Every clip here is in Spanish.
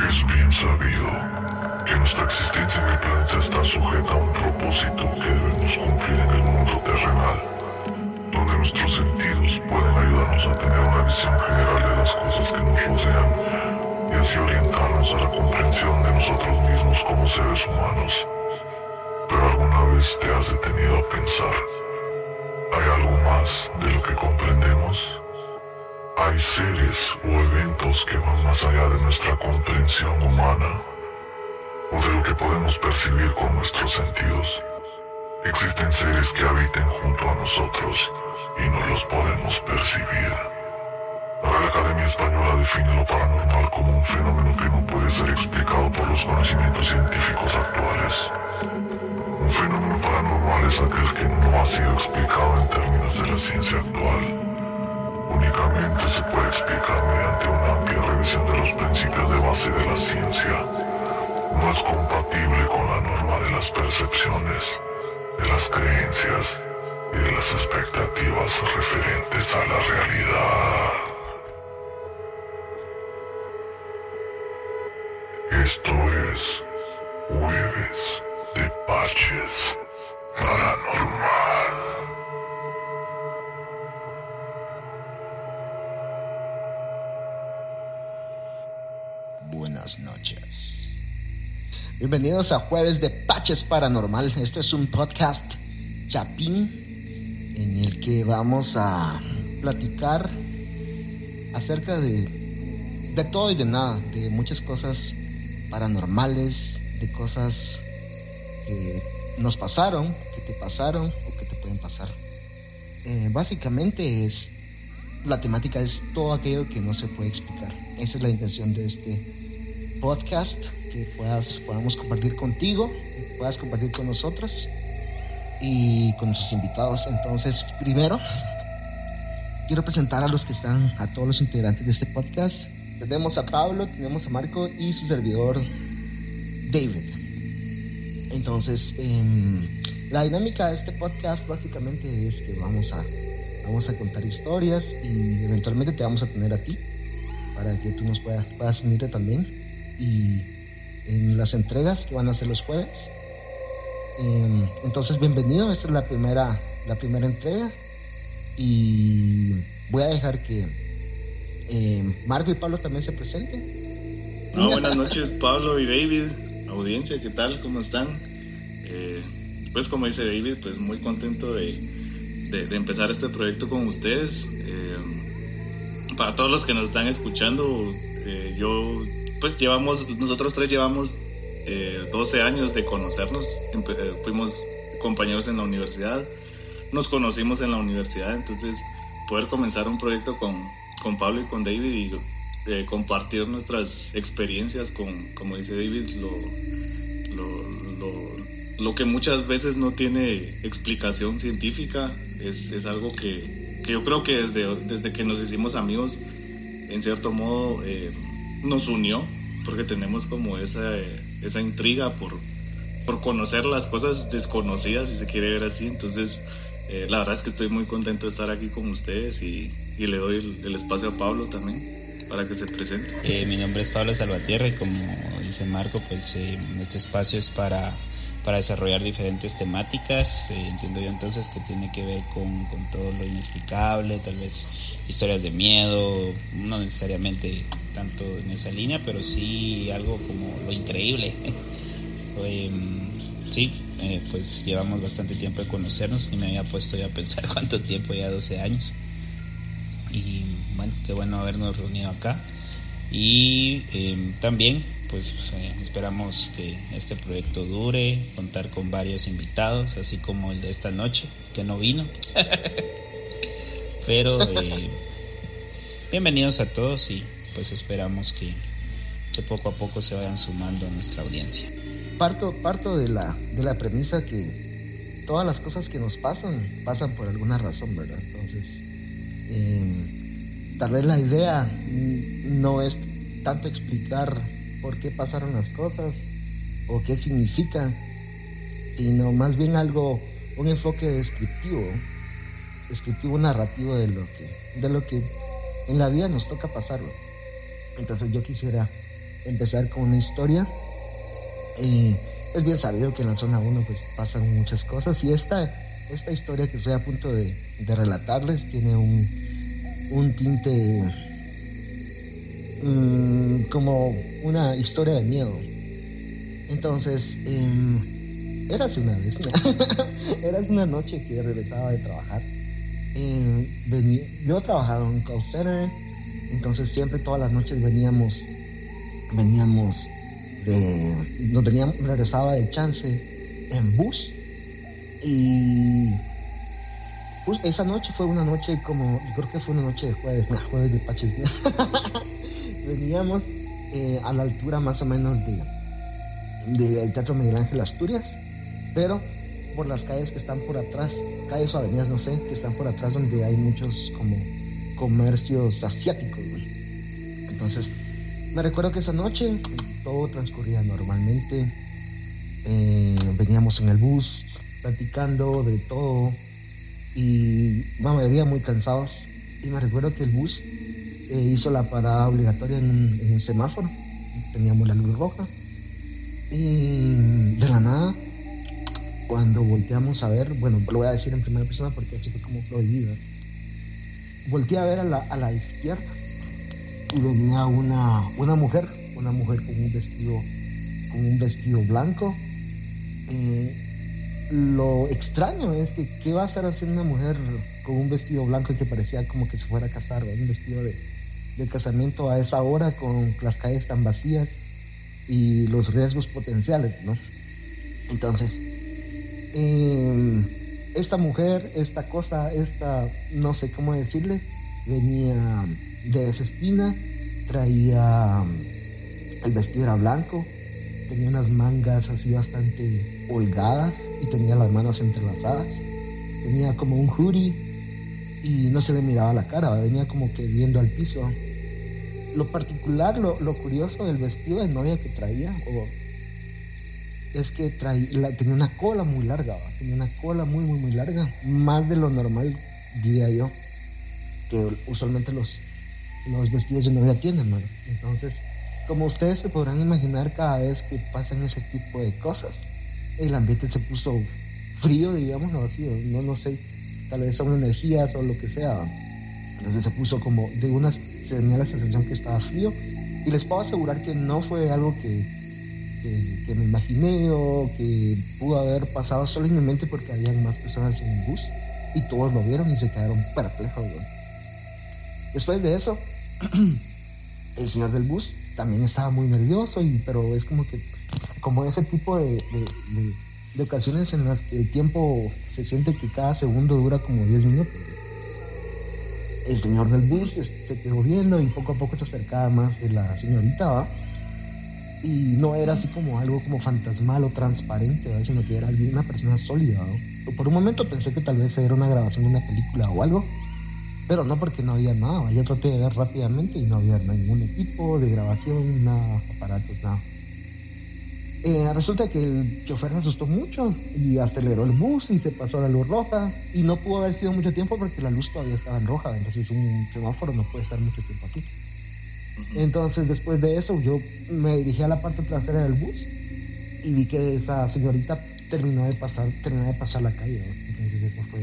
Es bien sabido que nuestra existencia en el planeta está sujeta a un propósito que debemos cumplir en el mundo terrenal, donde nuestros sentidos pueden ayudarnos a tener una visión general de las cosas que nos rodean y así orientarnos a la comprensión de nosotros mismos como seres humanos. Pero alguna vez te has detenido a pensar, ¿hay algo más de lo que comprendemos? Hay seres o eventos que van más allá de nuestra comprensión humana o de lo que podemos percibir con nuestros sentidos. Existen seres que habiten junto a nosotros y no los podemos percibir. La Real Academia Española define lo paranormal como un fenómeno que no puede ser explicado por los conocimientos científicos actuales. Un fenómeno paranormal es aquel que no ha sido explicado en términos de la ciencia actual únicamente se puede explicar mediante una amplia revisión de los principios de base de la ciencia. No es compatible con la norma de las percepciones, de las creencias y de las expectativas referentes a la realidad. Esto es Jueves de Paches Paranormal. Buenas noches. Bienvenidos a Jueves de Paches Paranormal. Esto es un podcast chapín en el que vamos a platicar acerca de, de todo y de nada, de muchas cosas paranormales, de cosas que nos pasaron, que te pasaron o que te pueden pasar. Eh, básicamente es la temática es todo aquello que no se puede explicar. Esa es la intención de este podcast que puedas, podamos compartir contigo, que puedas compartir con nosotros y con nuestros invitados. Entonces, primero, quiero presentar a los que están, a todos los integrantes de este podcast. Tenemos a Pablo, tenemos a Marco y su servidor David. Entonces, em, la dinámica de este podcast básicamente es que vamos a, vamos a contar historias y eventualmente te vamos a tener a ti para que tú nos puedas, puedas unirte también y en las entregas que van a ser los jueves. Em, entonces, bienvenido, esta es la primera, la primera entrega y voy a dejar que eh, Marco y Pablo también se presenten. buenas noches, Pablo y David, audiencia, ¿qué tal? ¿Cómo están? Eh, pues como dice David, pues muy contento de, de, empezar este proyecto con ustedes. Em, para todos los que nos están escuchando, eh, yo pues llevamos, nosotros tres llevamos 12 eh, años de conocernos, eh, fuimos compañeros en la universidad, nos conocimos en la universidad, entonces poder comenzar un proyecto con, con Pablo y con David y eh, compartir nuestras experiencias con, como dice David, lo, lo, lo, que muchas veces no tiene explicación científica, es, es algo que, que, yo creo que desde, desde que nos hicimos amigos, en cierto modo, nos unió, porque tenemos como esa, esa intriga por, por conocer las cosas desconocidas, si se quiere ver así. Entonces, eh, la verdad es que estoy muy contento de estar aquí con ustedes y, y le doy el, espacio a Pablo también para que se presente. Eh, mi nombre es Pablo Salvatierra y como dice Marco, pues eh, este espacio es para para desarrollar diferentes temáticas. Eh, entiendo yo entonces que tiene que ver con, con, todo lo inexplicable, tal vez historias de miedo, no necesariamente tanto en esa línea, pero sí algo como lo increíble. Em, sí, eh, pues llevamos bastante tiempo de conocernos y me había puesto ya a pensar cuánto tiempo, ya 12 años. Y bueno, qué bueno habernos reunido acá. Y em, también pues eh, esperamos que este proyecto dure, contar con varios invitados, así como el de esta noche, que no vino. Pero eh, bienvenidos a todos y pues esperamos que, que, poco a poco se vayan sumando a nuestra audiencia. Parto, parto de, la, de la premisa que todas las cosas que nos pasan pasan por alguna razón, ¿verdad? Entonces, em, tal vez la idea no es tanto explicar por qué pasaron las cosas o qué significan, sino más bien algo, un enfoque descriptivo, descriptivo narrativo de lo que, de lo que en la vida nos toca pasarlo. Entonces yo quisiera empezar con una historia. Es bien sabido que en la zona 1 pues pasan muchas cosas y esta, esta historia que estoy a punto de, relatarles tiene un, un tinte mm, como una historia de miedo. Entonces, eh, érase una vez, una noche que regresaba de trabajar. yo trabajaba en call center, entonces siempre todas las noches veníamos, veníamos de, nos teníamos, regresaba de chance en bus y pues, esa noche fue una noche como, yo creo que fue una noche de jueves, no, jueves de Paches. veníamos eh, a la altura más o menos de del Teatro Miguel Ángel Asturias, pero por las calles que están por atrás, calles o avenidas, no sé, que están por atrás donde hay muchos como comercios asiáticos, Entonces, me recuerdo que esa noche todo transcurría normalmente. Eh, veníamos en el bus platicando de todo y me veía muy cansados. Y me recuerdo que el bus eh, hizo la parada obligatoria en un semáforo. Teníamos la luz roja y de la nada, cuando volteamos a ver, bueno, lo voy a decir en primera persona porque así fue como prohibido. Volteé a ver a la, a la izquierda y venía una, una mujer, una mujer con un vestido, con un vestido blanco. Eh, lo extraño es que qué va a estar haciendo una mujer con un vestido blanco que parecía como que se fuera a casar, un vestido de, de casamiento a esa hora con las calles tan vacías y los riesgos potenciales, ¿no? Entonces, em, esta mujer, esta cosa, esta, no sé cómo decirle, venía de esa esquina, traía el vestido era blanco, tenía unas mangas así bastante holgadas y tenía las manos entrelazadas, tenía como un hoodie y no se le miraba la cara, venía como que viendo al piso lo particular, lo, curioso del vestido de novia que traía, es que tenía una cola muy larga, tenía una cola muy, muy, muy larga, más de lo normal, diría yo, que usualmente los, los vestidos de novia tienen. Entonces, como ustedes se podrán imaginar, cada vez que pasan ese tipo de cosas, el ambiente se puso frío, digamos, no, no sé, tal vez son energías o lo que sea. Entonces se puso como de unas tenía la sensación que estaba frío y les puedo asegurar que no fue algo que, que, me imaginé o que pudo haber pasado solo en mi mente porque habían más personas en el bus y todos lo vieron y se quedaron perplejos. Después de eso, el señor del bus también estaba muy nervioso, y, pero es como que, como ese tipo de, de, de ocasiones en las que el tiempo se siente que cada segundo dura como 10 minutos el señor del bus se quedó viendo y poco a poco se acercaba más de la señorita, ¿va? Y no era así como algo como fantasmal o transparente, ¿va? sino que era una persona sólida. Por un momento pensé que tal vez era una grabación de una película o algo, pero no porque no había nada. Yo traté de ver rápidamente y no había ningún equipo de grabación, nada, aparatos, nada. Eh, resulta que el chofer se asustó mucho y aceleró el bus y se pasó la luz roja y no pudo haber sido mucho tiempo porque la luz todavía estaba en roja, entonces un semáforo no puede estar mucho tiempo así. Entonces después de eso yo me dirigí a la parte trasera del bus y vi que esa señorita terminó de pasar, terminó de pasar la calle. Entonces eso fue...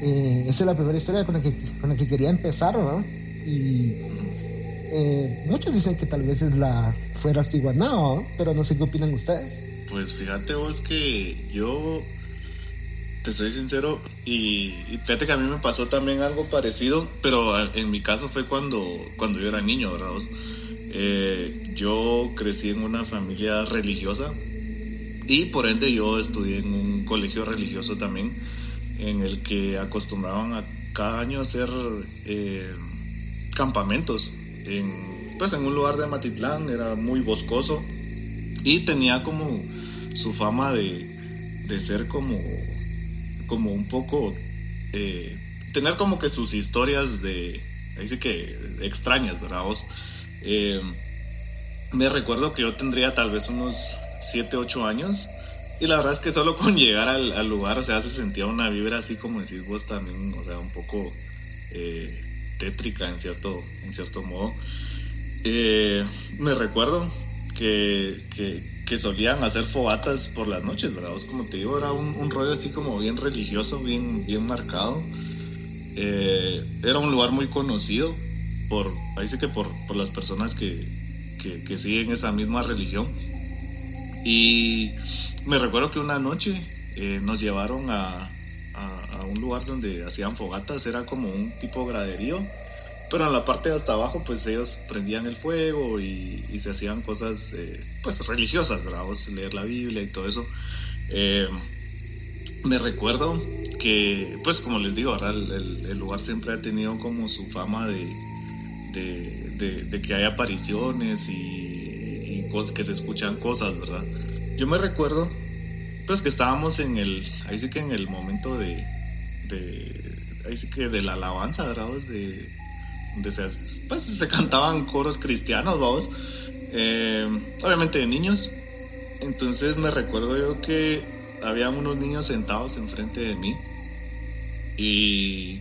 Eh, esa es la primera historia con la que, con la que quería empezar, ¿no? Y eh, muchos dicen que tal vez es la fuera Siguanao, pero no sé qué opinan ustedes. Pues fíjate vos que yo te soy sincero y, fíjate que a mí me pasó también algo parecido, pero en mi caso fue cuando, cuando yo era niño, ¿verdad? Eh, yo crecí en una familia religiosa y por ende yo estudié en un colegio religioso también en el que acostumbraban a cada año hacer eh, campamentos en, pues en un lugar de Matitlán, era muy boscoso y tenía como su fama de, de ser como, como un poco, eh, tener como que sus historias de, ahí que extrañas, ¿verdad? Eh, me recuerdo que yo tendría tal vez unos 7, 8 años. Y la verdad es que solo con llegar al, al, lugar, o sea, se sentía una vibra así como decís vos también, o sea, un poco eh, tétrica en cierto, en cierto modo. Eh, me recuerdo que, que, solían hacer fogatas por las noches, ¿verdad? como te digo, era un, rollo así como bien religioso, bien, bien marcado. Eh, era un lugar muy conocido por, sí que por, por las personas que, que, que, siguen esa misma religión. Y me recuerdo que una noche eh, nos llevaron a, a, un lugar donde hacían fogatas, era como un tipo graderío, pero en la parte de hasta abajo pues ellos prendían el fuego y, se hacían cosas eh, pues religiosas, ¿verdad? leer la Biblia y todo eso. Eh, me recuerdo que, pues como les digo, ¿verdad? El, lugar siempre ha tenido como su fama de, de, que hay apariciones y, cosas, que se escuchan cosas, ¿verdad? Yo me recuerdo, pues que estábamos en el, ahí sí que en el momento de, ahí sí que de la alabanza, ¿verdad? De, donde se, pues, se cantaban coros cristianos, vamos, eh, obviamente de niños. Entonces me recuerdo yo que había unos niños sentados enfrente de mí y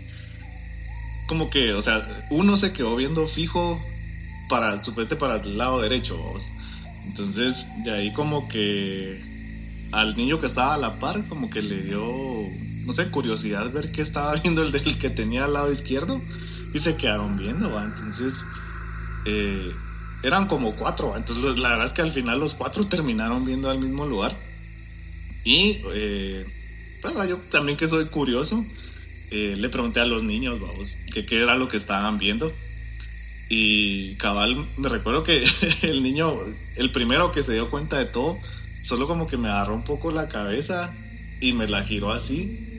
como que, o sea, uno se quedó viendo fijo para su frente para el lado derecho, vamos. Entonces, de ahí como que al niño que estaba a la par, como que le dio, no sé, curiosidad ver qué estaba viendo el del que tenía al lado izquierdo y se quedaron viendo, ¿va? Entonces, eh, eran como cuatro, entonces la verdad es que al final los cuatro terminaron viendo al mismo lugar. Y, eh, pues yo también que soy curioso, eh, le pregunté a los niños, vamos, que qué era lo que estaban viendo. Y cabal, me recuerdo que el niño, el primero que se dio cuenta de todo, solo como que me agarró un poco la cabeza y me la giró así,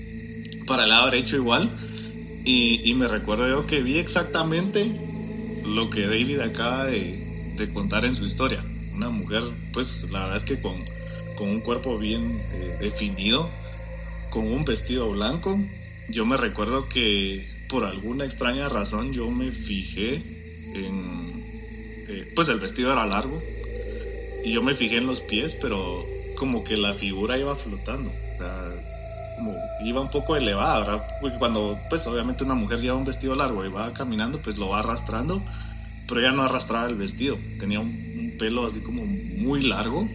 para el lado derecho igual. Y, me recuerdo yo que vi exactamente lo que David acaba de, contar en su historia. Una mujer, pues la verdad es que con, con un cuerpo bien eh, definido, con un vestido blanco. Yo me recuerdo que por alguna extraña razón yo me fijé en... Eh, pues el vestido era largo y yo me fijé en los pies, pero como que la figura iba flotando. O sea, como iba un poco elevada. Porque cuando, pues obviamente una mujer lleva un vestido largo y va caminando, pues lo va arrastrando, pero ella no arrastraba el vestido, tenía un, pelo así como muy largo.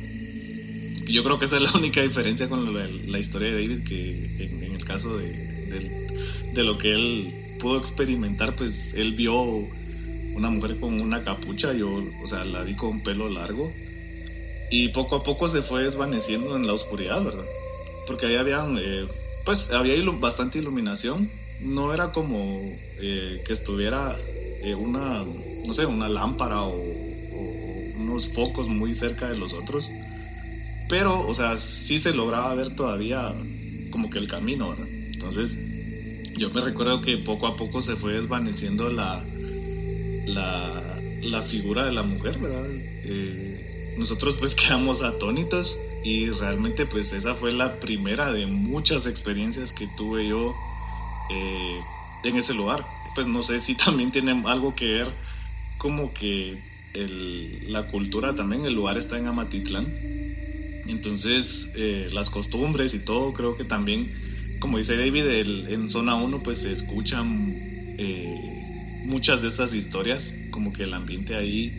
Yo creo que esa es la única diferencia con la, historia de David, que en, el caso de, de, lo que él pudo experimentar, pues él vio una mujer con una capucha, yo, o sea, la vi con pelo largo y poco a poco se fue desvaneciendo en la oscuridad, ¿verdad? Porque ahí habían, eh, pues había bastante iluminación, no era como eh, que estuviera eh, una, no sé, una lámpara o, unos focos muy cerca de los otros, pero, o sea, sí se lograba ver todavía como que el camino, ¿verdad? Entonces, yo me recuerdo que poco a poco se fue desvaneciendo la, la, la figura de la mujer, ¿verdad? nosotros pues quedamos atónitos y realmente pues esa fue la primera de muchas experiencias que tuve yo eh, en ese lugar. Pues no sé si también tiene algo que ver como que la cultura también, el lugar está en Amatitlán. Entonces eh, las costumbres y todo creo que también, como dice David, en zona 1 pues se escuchan eh, muchas de estas historias, como que el ambiente ahí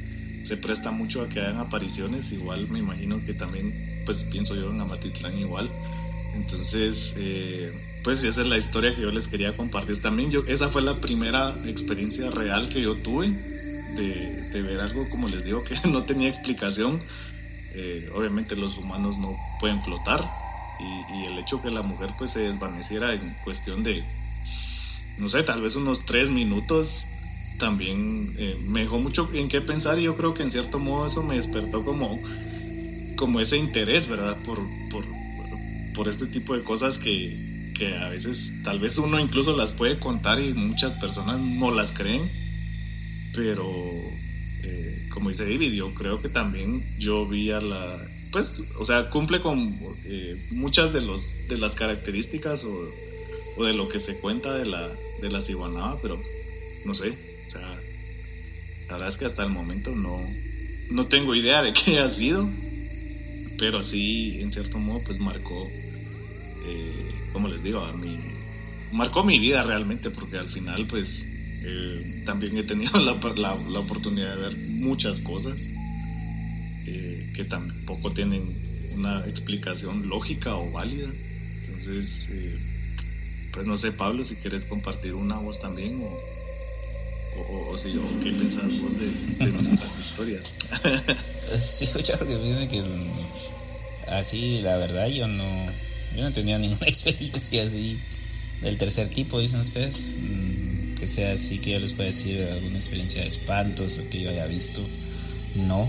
se presta mucho a que hagan apariciones, igual me imagino que también pues pienso yo en Amatitlán igual. Entonces, eh, pues esa es la historia que yo les quería compartir también. Yo, esa fue la primera experiencia real que yo tuve de, ver algo, como les digo, que no tenía explicación. Eh, obviamente los humanos no pueden flotar y, el hecho que la mujer pues se desvaneciera en cuestión de, no sé, tal vez unos tres minutos, también eh, me dejó mucho en qué pensar y yo creo que en cierto modo eso me despertó como como ese interés, ¿verdad? Por, por, este tipo de cosas que, que, a veces tal vez uno incluso las puede contar y muchas personas no las creen, pero eh, como dice David, yo creo que también yo vi a la, pues, o sea, cumple con eh, muchas de, los, de las características o, o, de lo que se cuenta de la, de la ciguanaba, pero no sé, o sea, la verdad es que hasta el momento no, no tengo idea de qué ha sido pero sí, en cierto modo, pues marcó, eh, como les digo, a mí, marcó mi vida realmente, porque al final, pues, Eh, también he tenido la, la, oportunidad de ver muchas cosas eh, que tampoco tienen una explicación lógica o válida. Entonces, pues no sé, Pablo, si quieres compartir una voz también o, o, si, qué pensás vos de, nuestras historias. sí, yo creo que que así, la verdad, yo no, yo no tenía ninguna experiencia así del tercer tipo, dicen ustedes. Mm, que sea así, que yo les pueda decir alguna experiencia de espantos o que yo haya visto. No.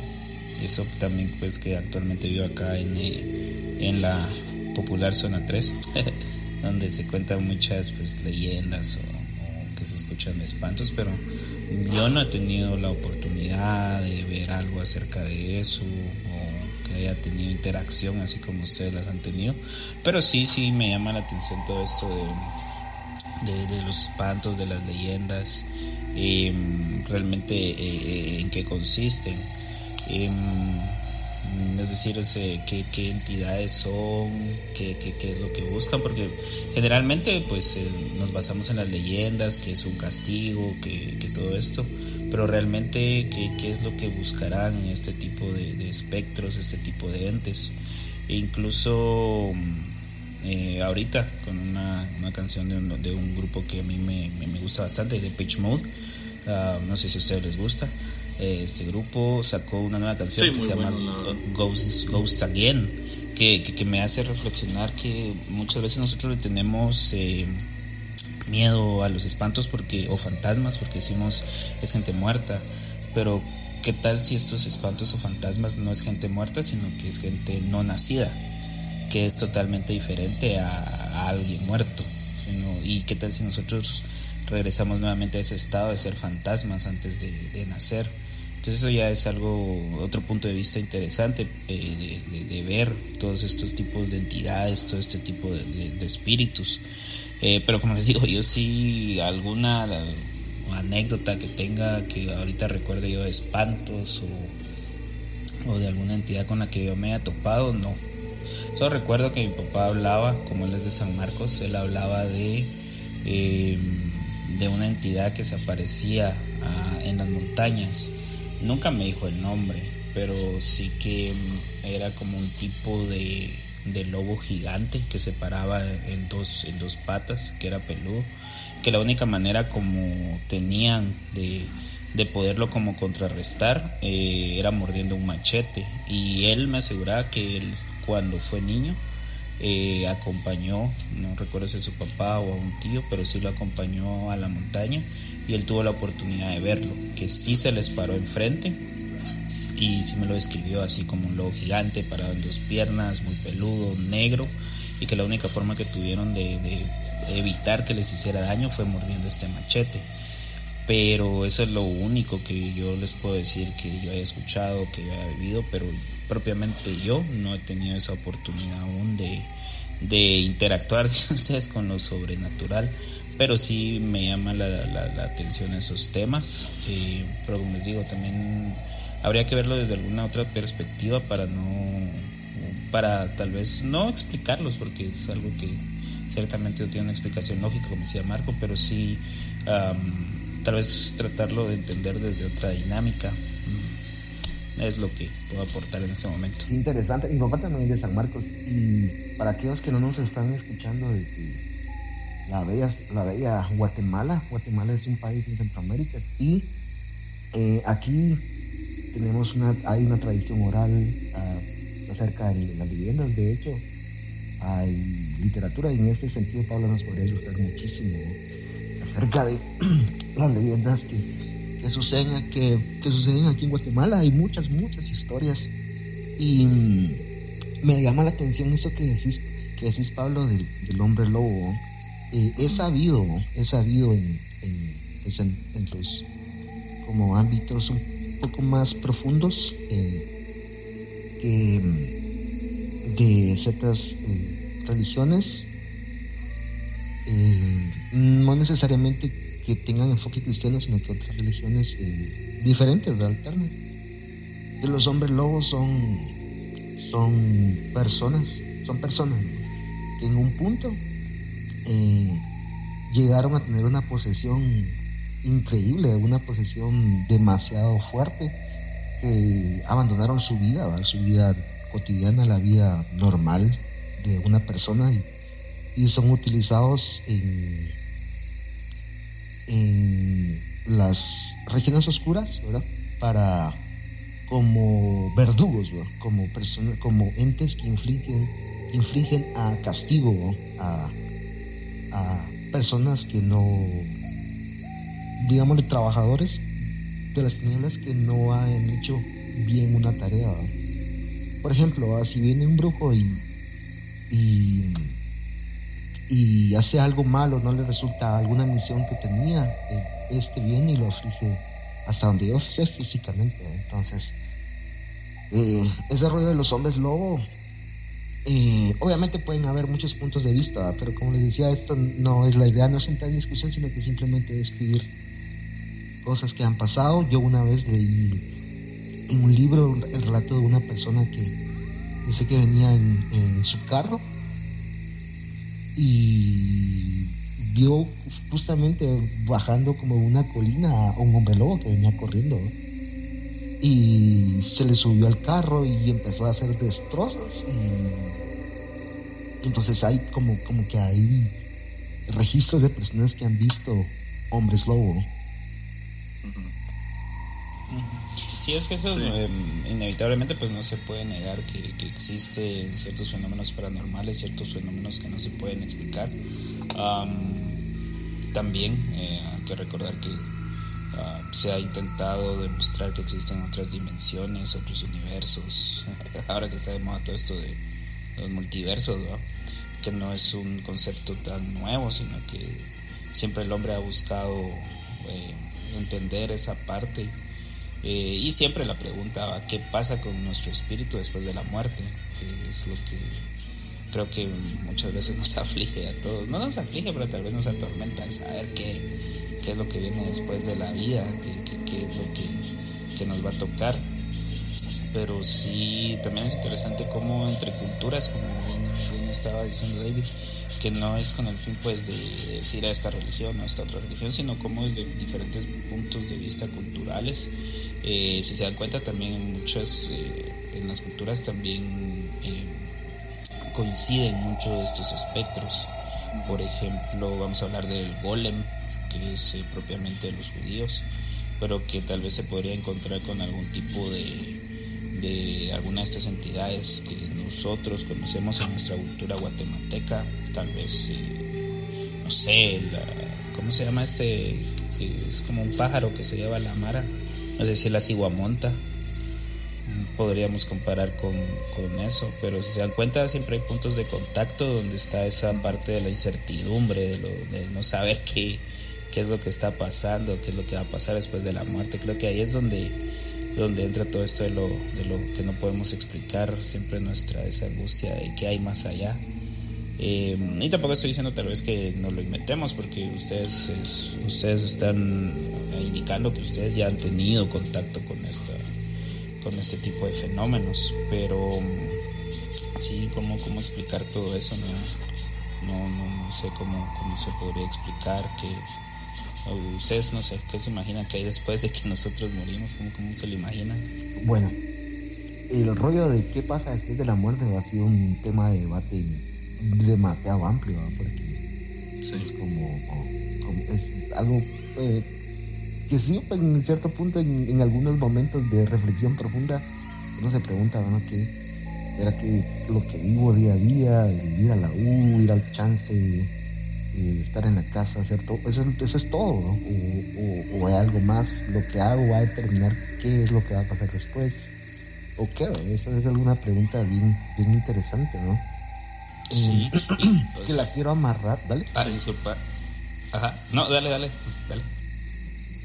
Eso también, pues, que actualmente vivo acá en, eh, en la popular zona 3, donde se cuentan muchas pues, leyendas o, escuchan espantos, pero yo no he tenido la oportunidad de ver algo acerca de eso o que haya tenido interacción así como ustedes las han tenido, pero sí, sí me llama la atención todo esto de, los espantos, de las leyendas, em, realmente eh, eh, en qué consisten. Em, es decir, qué, qué, entidades son, qué, qué, es lo que buscan, porque generalmente pues eh, nos basamos en las leyendas, que es un castigo, que, todo esto, pero realmente qué, es lo que buscarán este tipo de, espectros, este tipo de entes. E incluso eh, ahorita con una, una canción de un, de un, grupo que a mí me, me, gusta bastante, de Pitch Mode, ah, no sé si a ustedes les gusta este grupo sacó una nueva canción que se llama Ghosts, Again, que, que, me hace reflexionar que muchas veces nosotros le tenemos eh, miedo a los espantos porque o fantasmas porque decimos es gente muerta, pero ¿qué tal si estos espantos o fantasmas no es gente muerta, sino que es gente no nacida, que es totalmente diferente a, alguien muerto? ¿Y qué tal si nosotros regresamos nuevamente a ese estado de ser fantasmas antes de nacer? Entonces eso ya es algo, otro punto de vista interesante eh, de, ver todos estos tipos de entidades, todo este tipo de, espíritus. Eh, pero como les digo, yo sí alguna anécdota que tenga que ahorita recuerde yo de espantos o, de alguna entidad con la que yo me haya topado, no. Solo recuerdo que mi papá hablaba, como él es de San Marcos, él hablaba de, eh, de una entidad que se aparecía ah, en las montañas Nunca me dijo el nombre, pero sí que era como un tipo de, lobo gigante que se paraba en dos, en dos patas, que era peludo, que la única manera como tenían de, poderlo como contrarrestar eh, era mordiendo un machete. Y él me aseguraba que él cuando fue niño eh, acompañó, no recuerdo si a su papá o a un tío, pero sí lo acompañó a la montaña y él tuvo la oportunidad de verlo, que sí se les paró enfrente y sí me lo describió así como un lobo gigante, parado en dos piernas, muy peludo, negro, y que la única forma que tuvieron de, evitar que les hiciera daño fue mordiendo este machete. Pero eso es lo único que yo les puedo decir que yo haya escuchado, que yo haya vivido, pero propiamente yo no he tenido esa oportunidad aún de, interactuar con lo sobrenatural pero sí me llama la, la, atención esos temas. Eh, pero como les digo, también habría que verlo desde alguna otra perspectiva para no, para tal vez no explicarlos, porque es algo que ciertamente no tiene una explicación lógica, como decía Marco, pero sí tal vez tratarlo de entender desde otra dinámica. Es lo que puedo aportar en este momento. Interesante. Mi papá también es de San Marcos. Y para aquellos que no nos están escuchando, de la bella, la bella Guatemala. Guatemala es un país en Centroamérica y eh, aquí tenemos una, hay una tradición oral uh, acerca de las leyendas. De hecho, hay literatura y en este sentido Pablo nos podría ayudar muchísimo acerca de las leyendas que, que, suceden, que, que, suceden aquí en Guatemala. Hay muchas, muchas historias. Y mm, me llama la atención eso que decís, que decís Pablo del, del hombre lobo eh, he sabido, he sabido en, pues, en, en, los como ámbitos un poco más profundos eh, que de ciertas eh, religiones, no necesariamente tengan enfoque cristiano, sino que otras religiones diferentes, de alternas. Los hombres lobos son, son personas, son personas que en un punto eh, llegaron a tener una posesión increíble, una posesión demasiado fuerte, que abandonaron su vida, su vida cotidiana, la vida normal de una persona y, y son utilizados en, en las regiones oscuras, ¿verdad? Para como verdugos, como personas, como entes que infligen, infligen a castigo a, a personas que no, digamos, trabajadores de las tinieblas que no han hecho bien una tarea. Por ejemplo, si viene un brujo y, y, y, hace algo malo, no le resulta alguna misión que tenía, eh, este viene y lo aflige hasta donde yo sé físicamente. Entonces, eh, ese rollo de los hombres lobo, eh, obviamente pueden haber muchos puntos de vista, pero como les decía, esto no es la idea, no es entrar en discusión, sino que simplemente describir cosas que han pasado. Yo una vez leí en un libro el relato de una persona que dice que venía en, en su carro y vio justamente bajando como una colina a un hombre lobo que venía corriendo y se le subió al carro y empezó a hacer destrozos y, entonces hay como, como que hay registros de personas que han visto hombres lobo. Sí, es que eso em, inevitablemente pues no se puede negar que, que, existen ciertos fenómenos paranormales, ciertos fenómenos que no se pueden explicar. también eh, hay que recordar que Ah, se ha intentado demostrar que existen otras dimensiones, otros universos. Ahora que está de moda todo esto de los multiversos, que no es un concepto tan nuevo, sino que siempre el hombre ha buscado eh, entender esa parte. Eh, y siempre la pregunta, ¿qué pasa con nuestro espíritu después de la muerte? Que es lo que creo que muchas veces nos aflige a todos. No nos aflige, pero tal vez nos atormenta saber qué, qué es lo que viene después de la vida, qué, es lo que, nos va a tocar. Pero sí, también es interesante cómo entre culturas, como bien, estaba diciendo David, que no es con el fin pues de, decir a esta religión o a esta otra religión, sino como desde diferentes puntos de vista culturales. Eh, si se dan cuenta también en muchas, eh, en las culturas también eh, coinciden muchos de estos espectros. Por ejemplo, vamos a hablar del golem, que es eh, propiamente de los judíos, pero que tal vez se podría encontrar con algún tipo de, de alguna de estas entidades que nosotros conocemos en nuestra cultura guatemalteca, tal vez, eh, no sé, ¿cómo se llama este? Es como un pájaro que se lleva la mara, no sé si la ciguamonta podríamos comparar con, con, eso, pero si se dan cuenta siempre hay puntos de contacto donde está esa parte de la incertidumbre, de, lo, de no saber qué, qué es lo que está pasando, qué es lo que va a pasar después de la muerte. Creo que ahí es donde, donde entra todo esto de lo, de lo que no podemos explicar, siempre nuestra esa angustia de qué hay más allá. Eh, y tampoco estoy diciendo tal vez que nos lo inventemos, porque ustedes, ustedes están indicando que ustedes ya han tenido contacto con, esta, con este tipo de fenómenos, pero sí, ¿cómo, cómo explicar todo eso? No, no, no, no sé cómo, cómo se podría explicar que ustedes no sé, ¿qué se imaginan que hay después de que nosotros morimos? ¿Cómo, cómo se lo imaginan? Bueno, el rollo de qué pasa después de la muerte ha sido un tema de debate demasiado amplio, porque es como, es algo eh, que sí, en cierto punto, en, algunos momentos de reflexión profunda, uno se pregunta, ¿no? ¿Qué era que lo que vivo día a día, ir a la U, ir al chance, estar en la casa, hacer todo, eso, eso es todo, ¿no? o, hay algo más, lo que hago va a determinar qué es lo que va a pasar después, o qué, esa es alguna pregunta bien, bien interesante, ¿no? Sí, que la quiero amarrar, dale. Ah, disculpa. Ajá, no, dale, dale, dale.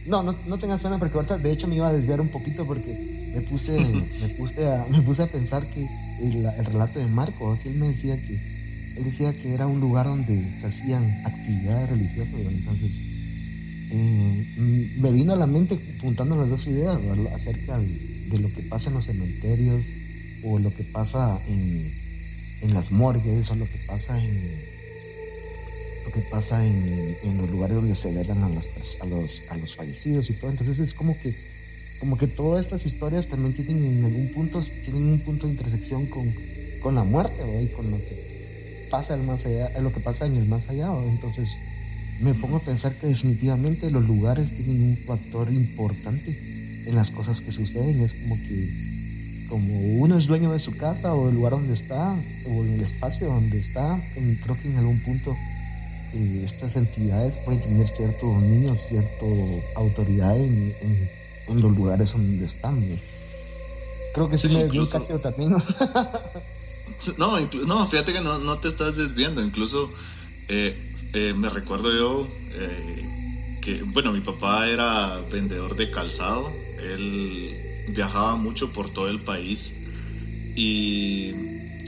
No, no, no tengas pena porque ahorita de hecho me iba a desviar un poquito porque me puse, me puse, a, me puse a pensar que el, el relato de Marco, que él me decía que él decía que era un lugar donde se hacían actividades religiosas, entonces eh, me vino a la mente juntando las dos ideas acerca de, lo que pasa en los cementerios o lo que pasa en, las morgues o lo que pasa en, lo que pasa en, en los lugares donde se velan a, las, a, los, a los fallecidos y todo. Entonces es como que, como que todas estas historias también tienen en algún punto, tienen un punto de intersección con, con la muerte y con lo que pasa el más allá, lo que pasa en el más allá. Entonces me pongo a pensar que definitivamente los lugares tienen un factor importante en las cosas que suceden. Es como que como uno es dueño de su casa o del lugar donde está o en el espacio donde está, creo que en algún punto eh, estas entidades pueden tener cierto dominio, cierta autoridad en, en, los lugares donde están. Creo que sí, me desvió también. ¿no? no, fíjate que no, no, te estás desviando, incluso eh, eh, me recuerdo yo que, bueno, mi papá era vendedor de calzado, él viajaba mucho por todo el país y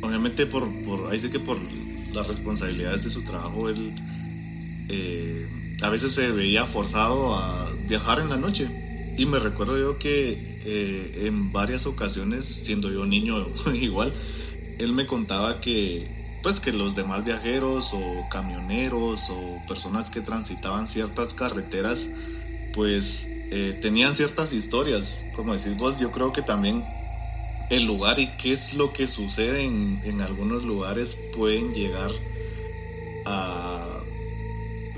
obviamente por, por ahí sí que por las responsabilidades de su trabajo él eh, a veces se veía forzado a viajar en la noche. Y me recuerdo yo que eh, en varias ocasiones siendo yo niño igual él me contaba que pues que los demás viajeros o camioneros o personas que transitaban ciertas carreteras pues eh, tenían ciertas historias, como decís vos, yo creo que también el lugar y qué es lo que sucede en, en algunos lugares pueden llegar a,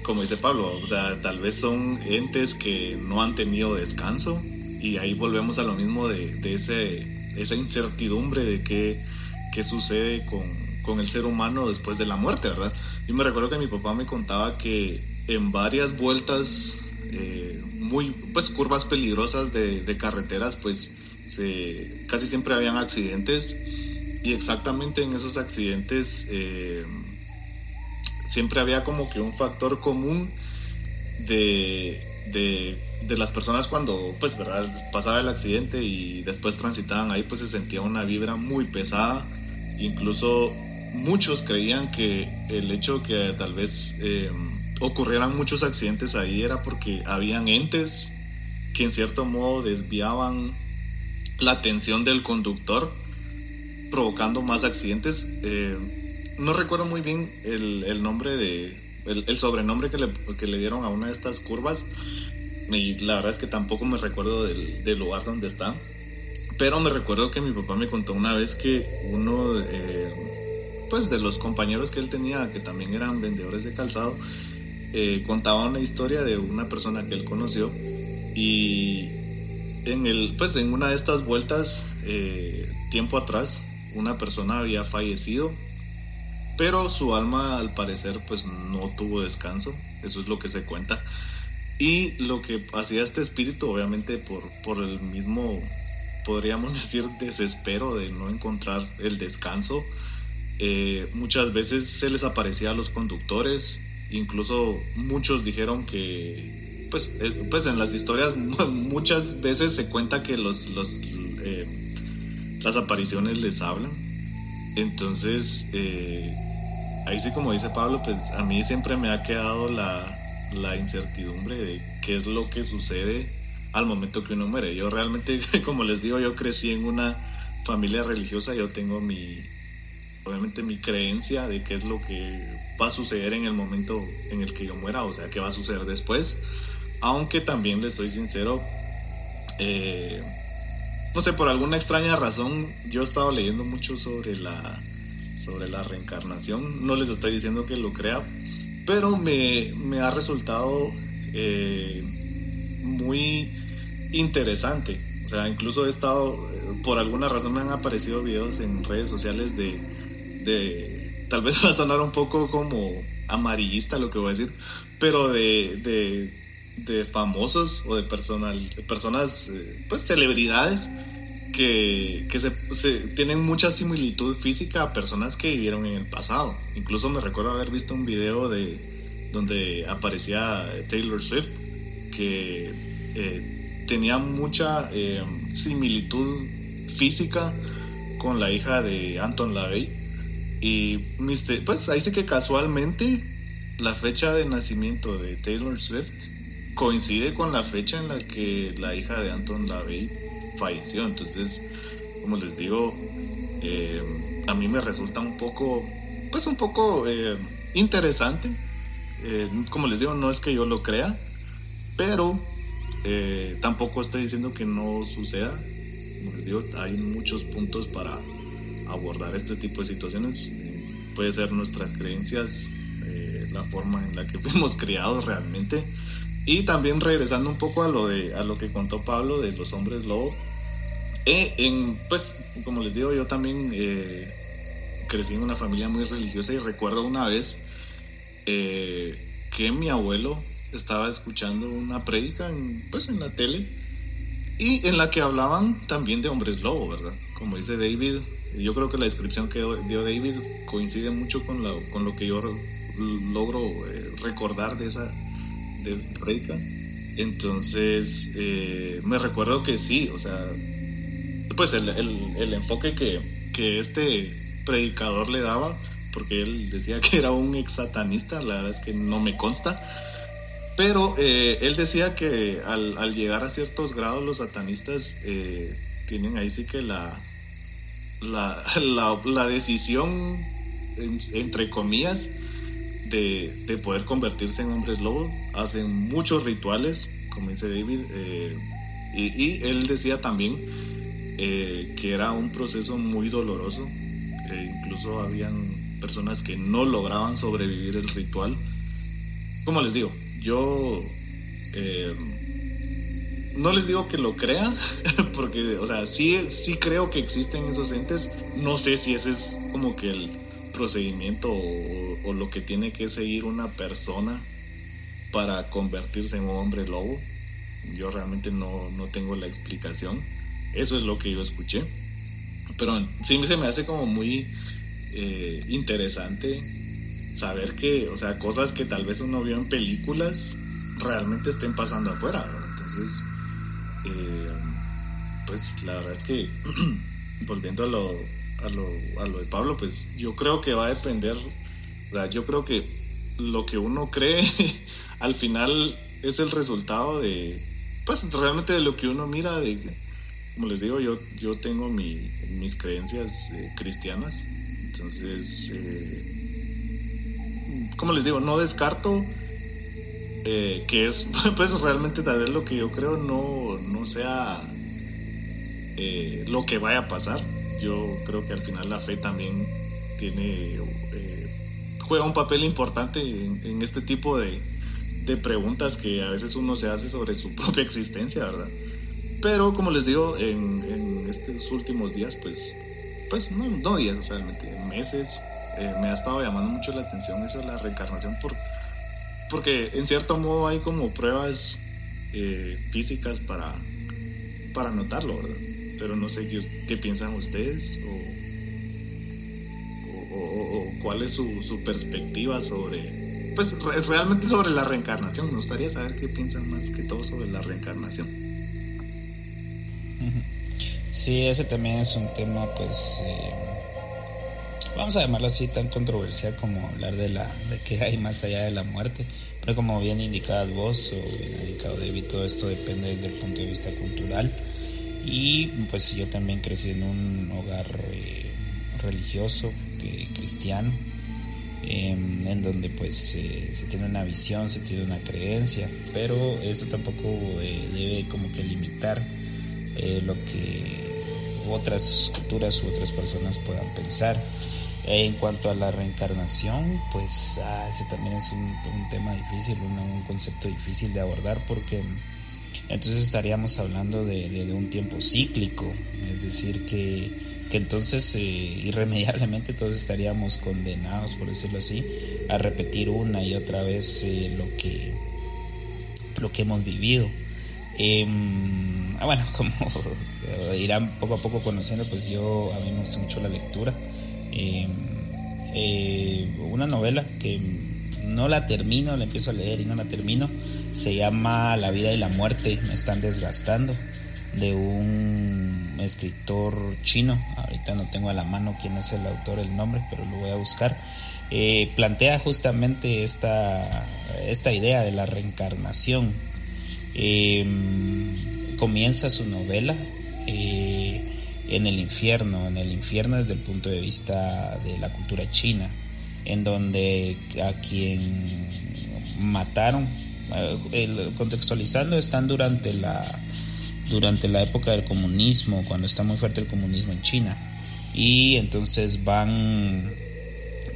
como dice Pablo, o sea, tal vez son entes que no han tenido descanso. Y ahí volvemos a lo mismo de, ese, esa incertidumbre de qué, qué sucede con, con, el ser humano después de la muerte, ¿verdad? Yo me recuerdo que mi papá me contaba que en varias vueltas eh, muy, pues curvas peligrosas de, carreteras, pues se, casi siempre habían accidentes y exactamente en esos accidentes eh, siempre había como que un factor común de, de, las personas cuando pues verdad pasaba el accidente y después transitaban ahí pues se sentía una vibra muy pesada incluso muchos creían que el hecho que tal vez eh, ocurrieran muchos accidentes ahí era porque habían entes que en cierto modo desviaban la atención del conductor, provocando más accidentes. Eh, no recuerdo muy bien el, nombre de, el, sobrenombre que le, que le, dieron a una de estas curvas, y la verdad es que tampoco me recuerdo del, lugar donde está, pero me recuerdo que mi papá me contó una vez que uno eh, pues de los compañeros que él tenía, que también eran vendedores de calzado, eh, contaba una historia de una persona que él conoció y en el pues en una de estas vueltas eh, tiempo atrás una persona había fallecido pero su alma al parecer pues no tuvo descanso. Eso es lo que se cuenta. Y lo que hacía este espíritu obviamente por, por el mismo podríamos decir desespero de no encontrar el descanso eh, muchas veces se les aparecía a los conductores Incluso muchos dijeron que, pues, eh, pues en las historias muchas veces se cuenta que los, los eh, las apariciones les hablan. Entonces, eh, ahí sí como dice Pablo, pues a mí siempre me ha quedado la, la incertidumbre de qué es lo que sucede al momento que uno muere. Yo realmente, como les digo, yo crecí en una familia religiosa, yo tengo mi, obviamente mi creencia de qué es lo que va a suceder en el momento en el que yo muera, o sea, qué va a suceder después. Aunque también les soy sincero, eh, no sé, por alguna extraña razón, yo he estado leyendo mucho sobre la, sobre la reencarnación. No les estoy diciendo que lo crea, pero me, me ha resultado eh, muy interesante. O sea, incluso he estado, por alguna razón me han aparecido videos en redes sociales de, de tal vez va a sonar un poco como amarillista lo que voy a decir, pero de, de, famosos o de personal, personas, eh, pues celebridades que, que se, tienen mucha similitud física a personas que vivieron en el pasado. Incluso me recuerdo haber visto un video de donde aparecía Taylor Swift que eh, tenía mucha eh, similitud física con la hija de Anton LaVey y pues ahí sí que casualmente la fecha de nacimiento de Taylor Swift coincide con la fecha en la que la hija de Anton LaVey falleció. Entonces, como les digo, eh, a mí me resulta un poco, pues un poco eh, interesante como les digo, no es que yo lo crea, pero eh, tampoco estoy diciendo que no suceda. Como les digo, hay muchos puntos para abordar este tipo de situaciones. Puede ser nuestras creencias, eh, la forma en la que fuimos criados realmente. Y también regresando un poco a lo, de, a lo que contó Pablo de los hombres lobo. en, pues, como les digo, yo también crecí en una familia muy religiosa y recuerdo una vez que mi abuelo estaba escuchando una prédica en, pues, en la tele y en la que hablaban también de hombres lobo, ¿verdad? Como dice David, yo creo que la descripción que dio David coincide mucho con, la, con lo que yo logro eh, recordar de esa, de prédica. Entonces, eh, me recuerdo que sí, o sea, pues el, el, el enfoque que, que este predicador le daba porque él decía que era un ex satanista, la verdad es que no me consta. Pero eh, él decía que al, llegar a ciertos grados los satanistas eh, tienen ahí sí que la, la, la, decisión, entre comillas, de, de, poder convertirse en hombres lobos. Hacen muchos rituales, como dice David, eh, y, y, él decía también que era un proceso muy doloroso. incluso habían personas que no lograban sobrevivir el ritual. Como les digo, yo eh, no les digo que lo crea, porque, o sea, sí, sí creo que existen esos entes. No sé si ese es como que el procedimiento o, lo que tiene que seguir una persona para convertirse en un hombre lobo. Yo realmente no, no tengo la explicación. Eso es lo que yo escuché. Pero sí se me hace como muy eh, interesante saber que, o sea, cosas que tal vez uno vio en películas realmente estén pasando afuera, Entonces, eh, pues la verdad es que, volviendo a lo, a, lo, a lo de Pablo, pues yo creo que va a depender, o sea, yo creo que lo que uno cree al final es el resultado de, pues realmente de lo que uno mira, de, como les digo, yo, yo tengo mis creencias eh, cristianas. Entonces, eh, como les digo, no descarto eh, que es, pues realmente tal vez lo que yo creo no, no sea eh, lo que vaya a pasar. Yo creo que al final la fe también tiene, juega un papel importante en, este tipo de, de preguntas que a veces uno se hace sobre su propia existencia, ¿verdad? Pero como les digo, en, en estos últimos días, pues pues no, no días realmente, meses, eh, me ha estado llamando mucho la atención eso de la reencarnación por, porque en cierto modo hay como pruebas eh, físicas para, para notarlo, ¿verdad? Pero no sé qué, piensan ustedes o, o, cuál es su, su, perspectiva sobre, pues realmente sobre la reencarnación. Me gustaría saber qué piensan más que todo sobre la reencarnación. Sí, ese también es un tema, pues, eh, vamos a llamarlo así, tan controversial como hablar de la de qué hay más allá de la muerte. Pero como bien indicado vos o bien indicado David, todo esto depende desde el punto de vista cultural. Y pues yo también crecí en un hogar eh, religioso, cristiano, em, en donde pues se tiene una visión, se tiene una creencia, pero eso tampoco eh, debe como que limitar lo que otras culturas u otras personas puedan pensar. En cuanto a la reencarnación, pues ah, ese también es un, tema difícil, un, concepto difícil de abordar porque entonces estaríamos hablando de, un tiempo cíclico, es decir, que, que entonces eh, irremediablemente todos estaríamos condenados, por decirlo así, a repetir una y otra vez eh, lo, que, lo que hemos vivido. Ah, bueno, como irán poco a poco conociendo, pues yo a mí me gusta mucho la lectura. Em, eh, una novela que no la termino, la empiezo a leer y no la termino, se llama La vida y la muerte, me están desgastando, de un escritor chino, ahorita no tengo a la mano quién es el autor, el nombre, pero lo voy a buscar. Eh, plantea justamente esta, esta idea de la reencarnación. Comienza su novela eh, en el infierno, en el infierno desde el punto de vista de la cultura china. en donde a quien mataron, eh, contextualizando, están durante la, durante la época del comunismo, cuando está muy fuerte el comunismo en China. Y entonces van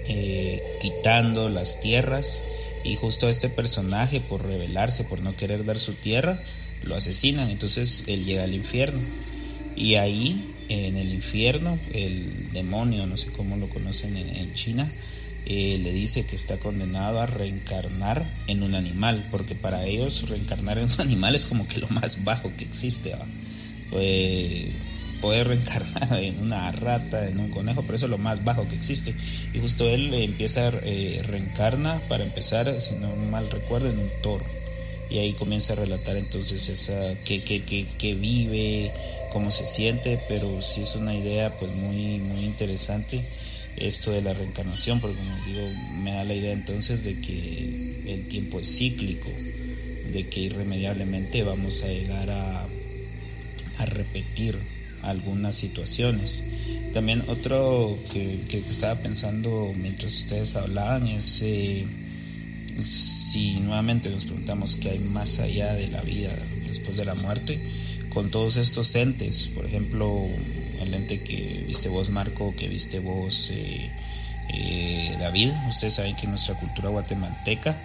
eh, quitando las tierras y justo este personaje por rebelarse, por no querer dar su tierra, lo asesinan. Entonces él llega al infierno. Y ahí, en el infierno, el demonio, no sé cómo lo conocen en, China, eh, le dice que está condenado a reencarnar en un animal, porque para ellos reencarnar en un animal es como que lo más bajo que existe. Pues, poder reencarnar en una rata, en un conejo, pero eso es lo más bajo que existe. Y justo él empieza, eh, reencarna para empezar, si no mal recuerdo, en un toro. Y ahí comienza a relatar entonces esa que vive, cómo se siente, pero sí es una idea pues muy, muy interesante esto de la reencarnación, porque como digo, me da la idea entonces de que el tiempo es cíclico, de que irremediablemente vamos a llegar a, a repetir algunas situaciones. También otro que, estaba pensando mientras ustedes hablaban es eh, si nuevamente nos preguntamos qué hay más allá de la vida después de la muerte, con todos estos entes, por ejemplo, el ente que viste vos Marco, que viste vos eh, eh, David, ustedes saben que en nuestra cultura guatemalteca,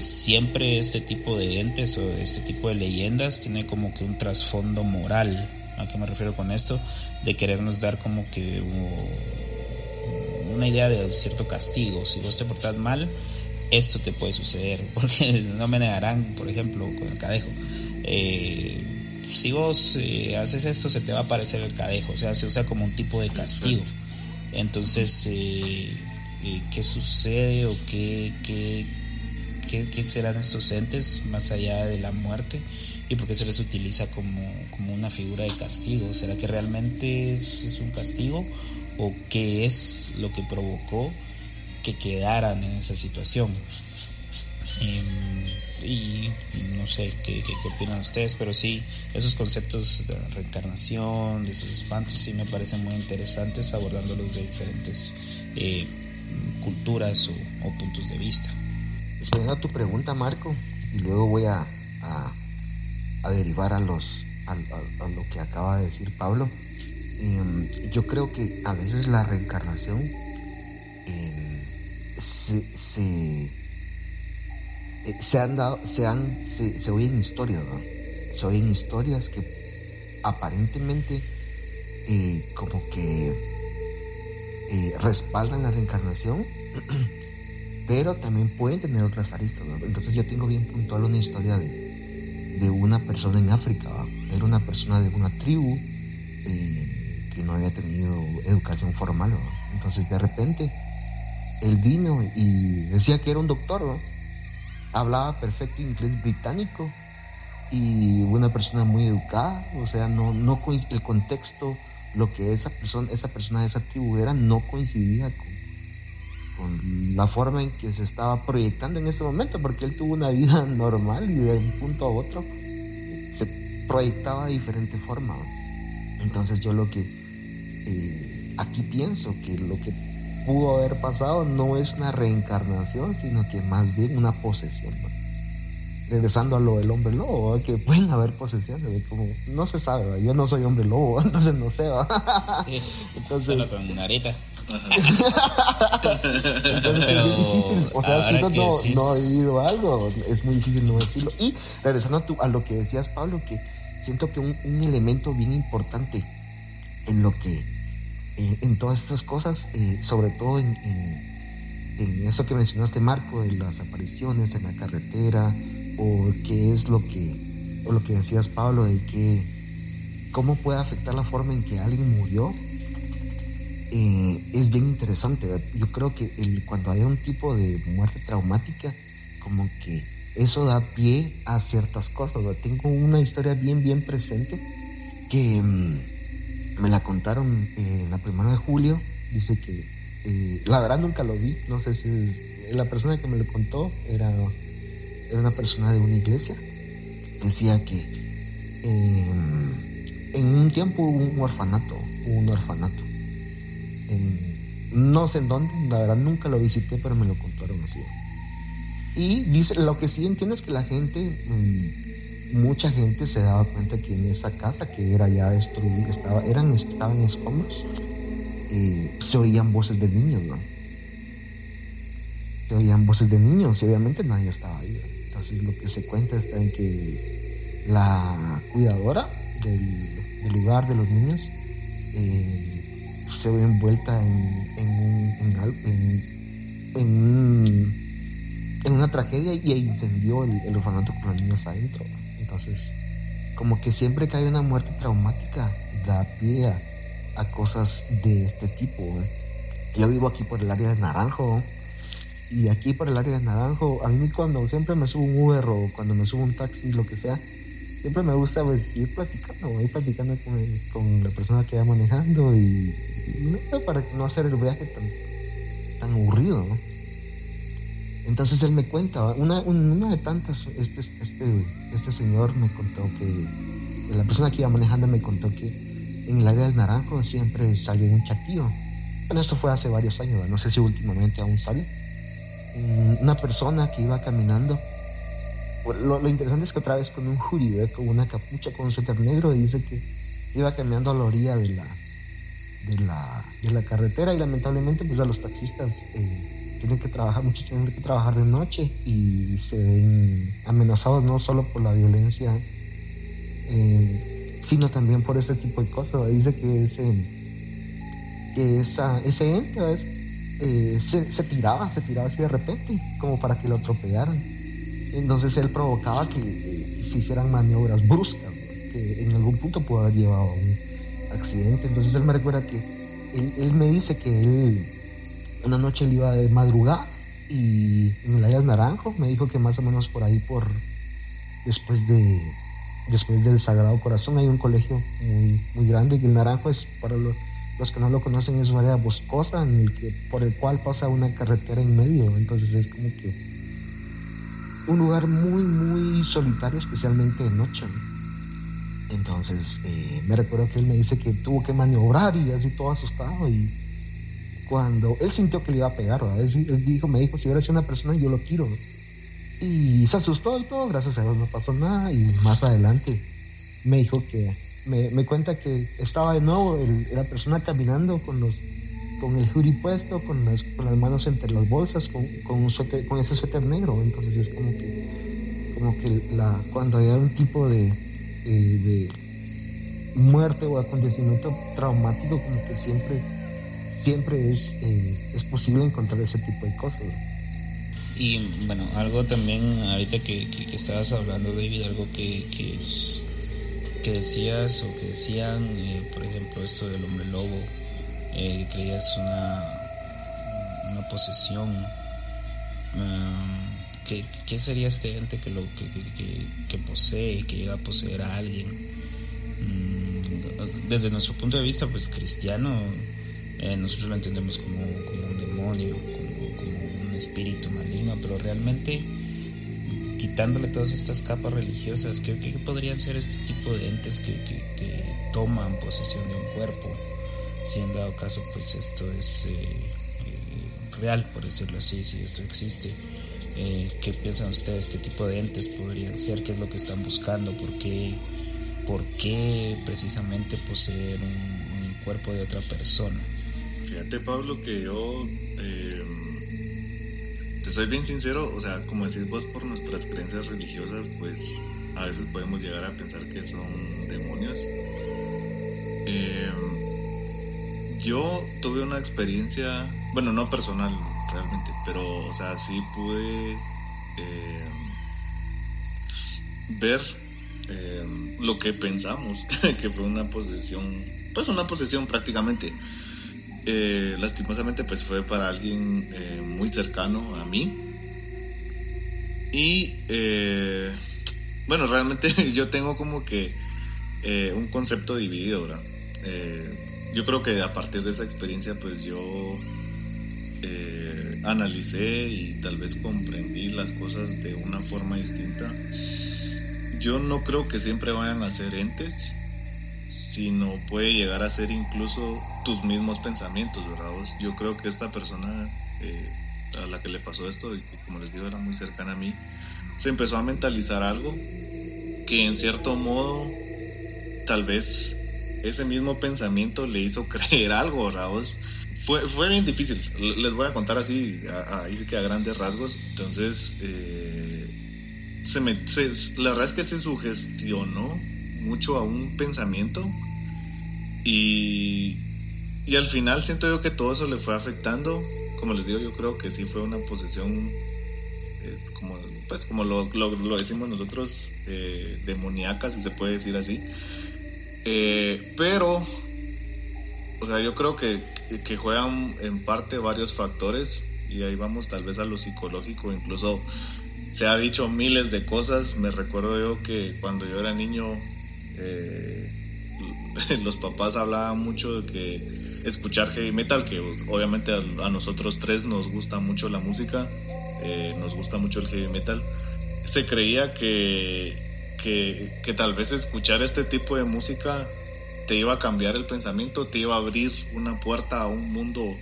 siempre este tipo de entes o este tipo de leyendas tiene como que un trasfondo moral ¿A qué me refiero con esto? De querernos dar como que una idea de cierto castigo. Si vos te portas mal, esto te puede suceder. Porque no me negarán, por ejemplo, con el cadejo. Eh, si vos eh, haces esto, se te va a aparecer el cadejo. O sea, se usa como un tipo de castigo. Entonces, eh, ¿qué sucede o qué, qué, qué, qué serán estos entes más allá de la muerte? y por qué se les utiliza como, una figura de castigo. ¿Será que realmente es, un castigo o qué es lo que provocó que quedaran en esa situación? Y, no sé ¿qué, qué, opinan ustedes, pero sí, esos conceptos de reencarnación, de esos espantos, sí me parecen muy interesantes abordándolos de diferentes eh, culturas o, puntos de vista. Respondiendo a tu pregunta, Marco, y luego voy a a derivar a, los, a, lo que acaba de decir Pablo. Em, yo creo que a veces la reencarnación em, se, se, eh, se, han dado, se, han, se, se oyen historias, Se oyen historias que aparentemente eh, como que eh, respaldan la reencarnación, pero también pueden tener otras aristas. Entonces yo tengo bien puntual una historia de, de una persona en África. Era una persona de una tribu que no había tenido educación formal. Entonces de repente él vino y decía que era un doctor. Hablaba perfecto inglés británico y una persona muy educada. O sea, no, no el contexto, lo que esa persona, esa persona de esa tribu era, no coincidía con la forma en que se estaba proyectando en ese momento, porque él tuvo una vida normal y de un punto a otro se proyectaba de diferente forma. Entonces yo lo que eh, aquí pienso que lo que pudo haber pasado no es una reencarnación, sino que más bien una posesión. Regresando a lo del hombre lobo, que pueden haber posesiones, como no se sabe, yo no soy hombre lobo, entonces no sé. entonces, Solo con O sea, si no, no, he vivido algo, es muy difícil no decirlo. Y regresando a, a lo que decías, Pablo, que siento que un, un elemento bien importante en lo que, eh, en todas estas cosas, eh, sobre todo en, en, eso que mencionaste, Marco, de las apariciones en la carretera, o qué es lo que, o lo que decías, Pablo, de que, cómo puede afectar la forma en que alguien murió eh, es bien interesante. Yo creo que cuando hay un tipo de muerte traumática, como que eso da pie a ciertas cosas. Tengo una historia bien, bien presente que mm, me la contaron eh, la primera de julio. Dice que, eh, la verdad nunca lo vi, no sé si la persona que me lo contó era, era una persona de una iglesia. Decía que em, en un tiempo hubo un orfanato, hubo un orfanato en, no sé en dónde, la verdad nunca lo visité, pero me lo contaron así. Y dice, lo que sí entiendo es que la gente, mm, mucha gente se daba cuenta que en esa casa que era ya destruida, estaba, eran, estaban escombros, eh, se oían voces de niños, ¿no? Se oían voces de niños y obviamente nadie estaba ahí. Entonces lo que se cuenta está en que la cuidadora del, lugar de los niños eh, se ve envuelta en, en, una tragedia y incendió el, orfanato con los niños adentro. Entonces, como que siempre que hay una muerte traumática, da pie a, cosas de este tipo. Yo vivo aquí por el área de Naranjo. Y aquí por el área de Naranjo, a mí cuando siempre me subo un Uber o cuando me subo un taxi, lo que sea, siempre me gusta pues, ir platicando, ir platicando con, la persona que va manejando y, para no hacer el viaje tan, tan aburrido. ¿no? Entonces él me cuenta, una, de tantas, este, este, este señor me contó que, la persona que iba manejando me contó que en el área del Naranjo siempre salió un chatío. Bueno, esto fue hace varios años, no sé si últimamente aún sale. Mm, una persona que iba caminando. Lo, interesante es que otra vez con un jury, con una capucha, con un suéter negro, y dice que iba caminando a la orilla de la, de la, de la carretera y lamentablemente pues a los taxistas... Eh, tienen que trabajar, muchos tienen que trabajar de noche y se ven amenazados no solo por la violencia, eh, sino también por ese tipo de cosas. Dice que ese, que esa, ese ente eh, se, tiraba, se tiraba así de repente, como para que lo atropellaran. Entonces él provocaba que eh, se hicieran maniobras bruscas, que en algún punto pudo haber llevado a un accidente. Entonces él me recuerda que él, él me dice que él una noche él iba de madrugada y en el área Naranjo me dijo que más o menos por ahí, por después de después del Sagrado Corazón, hay un colegio muy, muy grande y el Naranjo es, para los, que no lo conocen, es una área boscosa en el que, por el cual pasa una carretera en medio, entonces es como que un lugar muy, muy solitario, especialmente de noche. Entonces, eh, me recuerdo que él me dice que tuvo que maniobrar y así todo asustado y cuando él sintió que le iba a pegar, Él, dijo, me dijo, si eres una persona, yo lo quiero. Y se asustó y todo, gracias a Dios no pasó nada. Y más adelante me dijo que, me, me cuenta que estaba de nuevo la persona caminando con los con el jury puesto, con las, con las manos entre las bolsas, con, con, con ese suéter negro. Entonces es como que, como que la, cuando hay un tipo de, de muerte o acontecimiento traumático, como que siempre siempre es, eh, es posible encontrar ese tipo de cosas. Y bueno, algo también, ahorita que, que, estabas hablando, David, algo que, que, decías o que decían, eh, por ejemplo, esto del hombre lobo, eh, creías una, una posesión. ¿qué, ¿qué, sería este ente que, lo, que, posee, que llega a poseer a alguien? Mm, desde nuestro punto de vista, pues cristiano, eh, nosotros lo entendemos como, un demonio, como, un espíritu maligno, pero realmente quitándole todas estas capas religiosas, ¿qué, podrían ser este tipo de entes que, toman posesión de un cuerpo? Si en dado caso, pues esto es eh, eh, real, por decirlo así, si esto existe. ¿Qué piensan ustedes? ¿Qué tipo de entes podrían ser? ¿Qué es lo que están buscando? ¿Por qué, por qué precisamente poseer un cuerpo de otra persona? Fíjate, Pablo, que yo eh, te soy bien sincero, o sea, como decís vos, por nuestras creencias religiosas, pues a veces podemos llegar a pensar que son demonios. Eh, yo tuve una experiencia, bueno, no personal realmente, pero, o sea, sí pude eh, ver lo que pensamos que fue una posesión, pues una posesión prácticamente. Eh, lastimosamente pues fue para alguien eh, muy cercano a mí. Y eh, bueno, realmente yo tengo como que un concepto dividido, ¿verdad? yo creo que a partir de esa experiencia pues yo analicé y tal vez comprendí las cosas de una forma distinta. Yo no creo que siempre vayan a ser entes, sino puede llegar a ser incluso tus mismos pensamientos, ¿verdad? Yo creo que esta persona eh, a la que le pasó esto, y como les digo era muy cercana a mí, se empezó a mentalizar algo que en cierto modo tal vez ese mismo pensamiento le hizo creer algo, ¿verdad? Fue, fue bien difícil, les voy a contar así, ahí sí que a grandes rasgos, entonces eh, se me, la verdad es que se sugestionó mucho a un pensamiento y, y al final siento yo que todo eso le fue afectando. Como les digo, yo creo que sí fue una posesión, eh, como, pues como lo, lo, decimos nosotros, eh, demoníaca, si se puede decir así. Eh, pero, o sea, yo creo que, que juegan en parte varios factores y ahí vamos tal vez a lo psicológico, incluso se ha dicho miles de cosas. Me recuerdo yo que cuando yo era niño eh, los papás hablaban mucho de que escuchar heavy metal, que obviamente a, nosotros tres nos gusta mucho la música, eh, nos gusta mucho el heavy metal, se creía que, que, tal vez escuchar este tipo de música te iba a cambiar el pensamiento, te iba a abrir una puerta a un mundo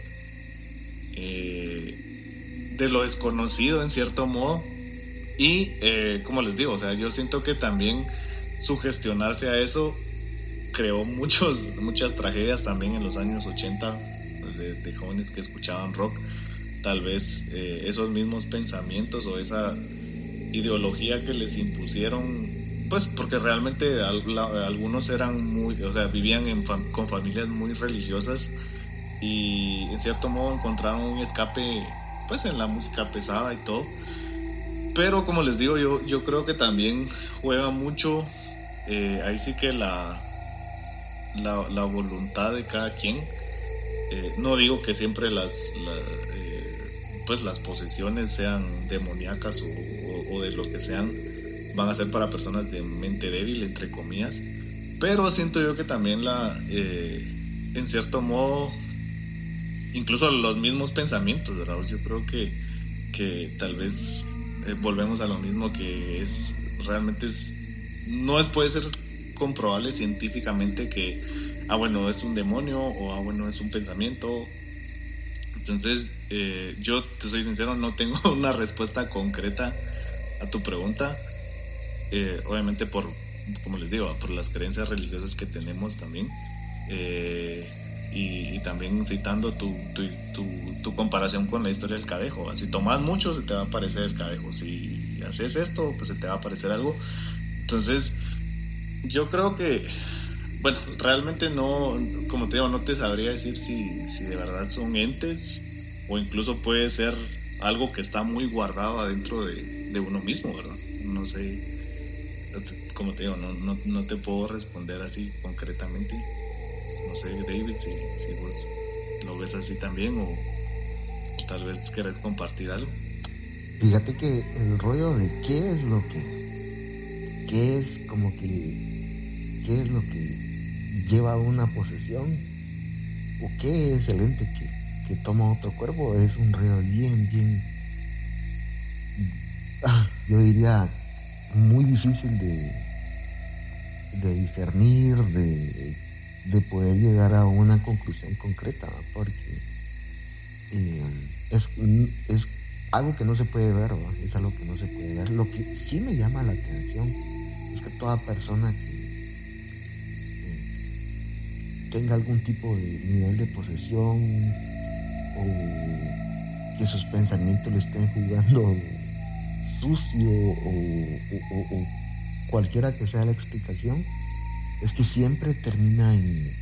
eh, de lo desconocido en cierto modo. Y como les digo, o sea, yo siento que también sugestionarse a eso creó muchos, muchas tragedias también en los años 80 pues, de, jóvenes que escuchaban rock. Tal vez eh, esos mismos pensamientos o esa ideología que les impusieron, pues porque realmente algunos eran muy, o sea, vivían en con familias muy religiosas y en cierto modo encontraron un escape pues en la música pesada y todo. Pero como les digo, yo, yo creo que también juega mucho eh, ahí sí que la, la, voluntad de cada quien. Eh, no digo que siempre las, eh, pues las posesiones sean demoníacas o, de lo que sean, van a ser para personas de mente débil, entre comillas. Pero siento yo que también la, en cierto modo, incluso los mismos pensamientos, ¿verdad? Yo creo que, que tal vez volvemos a lo mismo que es realmente es no es, puede ser comprobable científicamente que, ah, bueno, es un demonio o, ah, bueno, es un pensamiento. Entonces, eh, yo te soy sincero, no tengo una respuesta concreta a tu pregunta. Eh, obviamente por, como les digo, por las creencias religiosas que tenemos también. Eh, y, también citando tu, tu, tu, comparación con la historia del cadejo. Si tomas mucho, se te va a aparecer el cadejo. Si haces esto, pues se te va a aparecer algo. Entonces, yo creo que, bueno, realmente no, como te digo, no te sabría decir si, si de verdad son entes o incluso puede ser algo que está muy guardado adentro de, uno mismo, ¿verdad? No sé, como te digo, no, no, no, te puedo responder así concretamente. No sé, David, si, si vos lo ves así también o tal vez querés compartir algo. Fíjate que el rollo de qué es lo que qué es como que, qué es lo que lleva una posesión o qué es el ente que, toma otro cuerpo, es un río bien, bien, ah, yo diría, muy difícil de, de discernir, de, poder llegar a una conclusión concreta, porque eh, es, es algo que no se puede ver, es algo que no se puede ver. Lo que sí me llama la atención es que toda persona que, tenga algún tipo de nivel de posesión o que sus pensamientos le estén jugando sucio o, cualquiera que sea la explicación, es que siempre termina en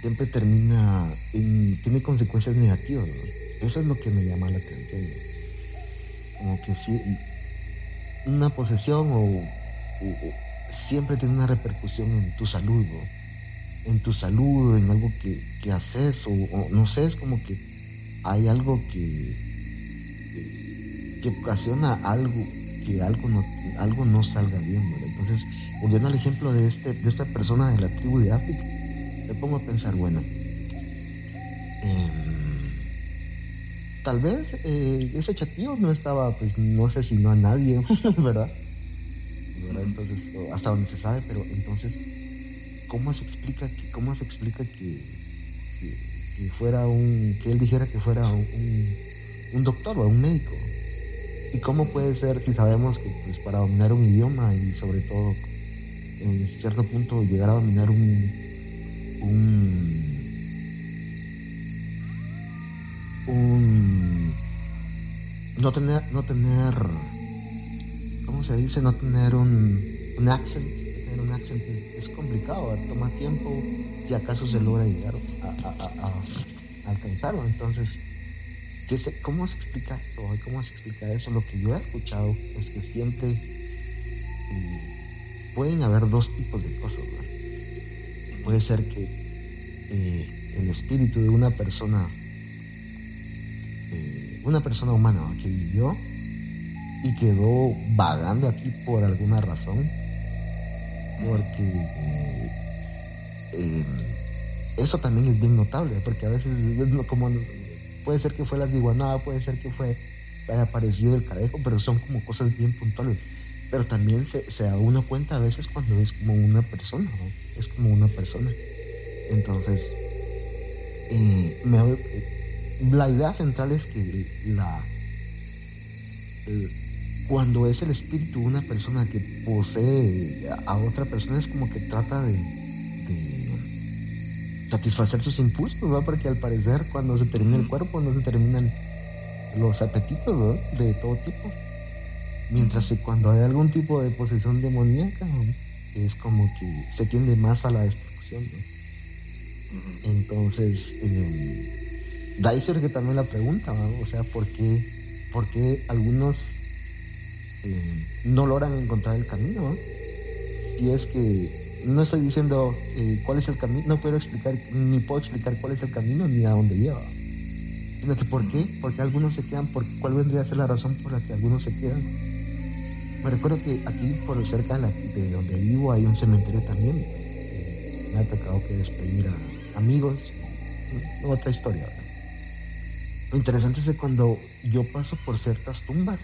siempre termina en tiene consecuencias negativas. Eso es lo que me llama la atención. Como que si una posesión o siempre tiene una repercusión en tu salud, en tu salud, en algo que, haces, o, no sé, es como que hay algo que, que ocasiona algo, que algo no, algo no salga bien. Entonces, volviendo al ejemplo de, este, de esta persona de la tribu de África, me pongo a pensar, bueno, em, tal vez eh, ese chatío no estaba, pues no sé si no a nadie, ¿verdad? Entonces, hasta donde se sabe, pero entonces, ¿cómo se explica que, cómo se explica que, que, fuera un, que él dijera que fuera un, un, doctor o un médico? ¿Y cómo puede ser que sabemos que pues, para dominar un idioma y sobre todo en cierto punto llegar a dominar un, un no tener no tener ¿cómo se dice? no tener un, un accent tener un accent es complicado toma tiempo si acaso se logra llegar a, alcanzarlo entonces ¿qué se, ¿cómo se explica eso? ¿cómo se explica eso? lo que yo he escuchado es que siempre eh, pueden haber dos tipos de cosas. Puede ser que eh, el espíritu de una persona, eh, una persona humana que vivió y quedó vagando aquí por alguna razón, porque eh, eso también es bien notable, porque a veces como puede ser que fue la iguanada, puede ser que fue aparecido el cadejo, pero son como cosas bien puntuales pero también se, se, da uno cuenta a veces cuando es como una persona, es como una persona. Entonces, eh, la idea central es que la, cuando es el espíritu de una persona que posee a otra persona es como que trata de, satisfacer sus impulsos, ¿no? porque al parecer cuando se termina el cuerpo no se terminan los apetitos de todo tipo. Mientras que cuando hay algún tipo de posesión demoníaca, es como que se tiende más a la destrucción. Entonces, eh, da que también la pregunta, o sea, ¿por qué, por qué algunos eh, no logran encontrar el camino? Y es que no estoy diciendo eh, cuál es el camino, no puedo explicar, ni puedo explicar cuál es el camino ni a dónde lleva. Sino que por qué, porque algunos se quedan, por, cuál vendría a ser la razón por la que algunos se quedan me recuerdo que aquí por cerca de, donde vivo hay un cementerio también. me ha tocado que despedir a amigos. Otra historia. Lo interesante es que cuando yo paso por ciertas tumbas,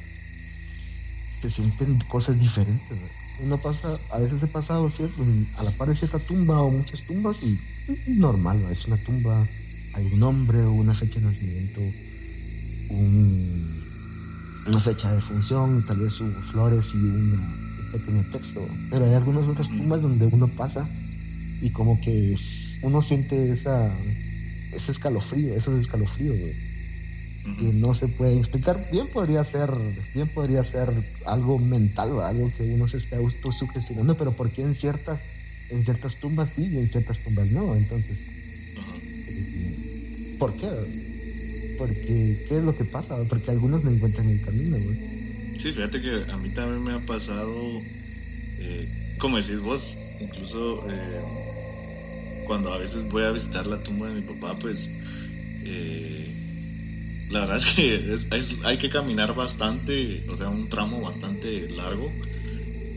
se sienten cosas diferentes. Uno pasa, a veces he pasado ¿cierto? a la par de cierta tumba o muchas tumbas y normal, es una tumba, hay un nombre una fecha de nacimiento, un una fecha de función, tal vez sus flores y un pequeño texto. Pero hay algunas otras tumbas donde uno pasa y como que uno siente esa, ese escalofrío, esos escalofríos que no se puede explicar. Bien podría ser, bien podría ser algo mental, algo que uno se esté autosugestionando, pero ¿por qué en ciertas, en ciertas tumbas sí y en ciertas tumbas no? Entonces, ¿por qué? Porque, ¿qué es lo que pasa? Porque algunos no encuentran el camino, güey. Sí, fíjate que a mí también me ha pasado, eh, como decís vos, incluso eh, cuando a veces voy a visitar la tumba de mi papá, pues eh, la verdad es que hay que caminar bastante, o sea, un tramo bastante largo.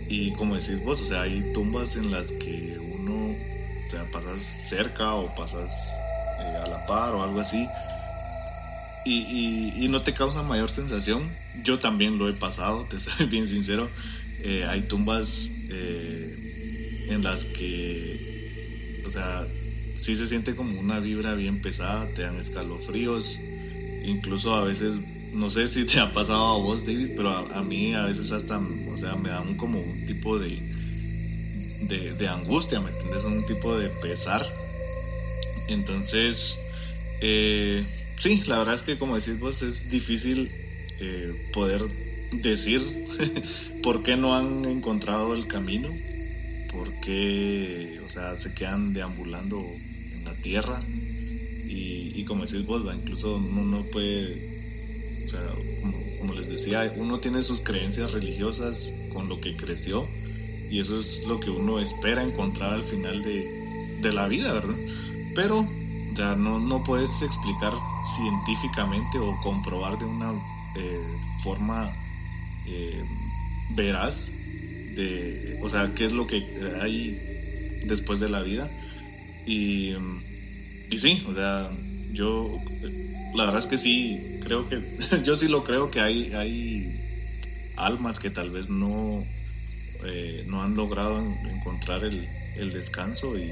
Y como decís vos, o sea, hay tumbas en las que uno, o pasas cerca o pasas a la par o algo así y, no te causa mayor sensación. Yo también lo he pasado, te soy bien sincero. Eh, hay tumbas eh, en las que, o sea, sí se siente como una vibra bien pesada, te dan escalofríos, incluso a veces, no sé si te ha pasado a vos, David, pero a, mí a veces hasta, o sea, me dan como un tipo de, de, de angustia, ¿me entiendes? Un tipo de pesar. Entonces, eh, sí, la verdad es que como decís vos, es difícil eh, poder decir por qué no han encontrado el camino, por qué, o sea, se quedan deambulando en la tierra. Y, como decís vos, incluso uno no puede, como, les decía, uno tiene sus creencias religiosas con lo que creció y eso es lo que uno espera encontrar al final de, de la vida, ¿verdad? Pero sea, no, no puedes explicar científicamente o comprobar de una eh, forma eh, veraz de, o sea, qué es lo que hay después de la vida. Y, y sí, o sea, yo, la verdad es que sí, creo que, yo sí lo creo que hay, hay almas que tal vez no, eh, no han logrado encontrar el, el descanso y,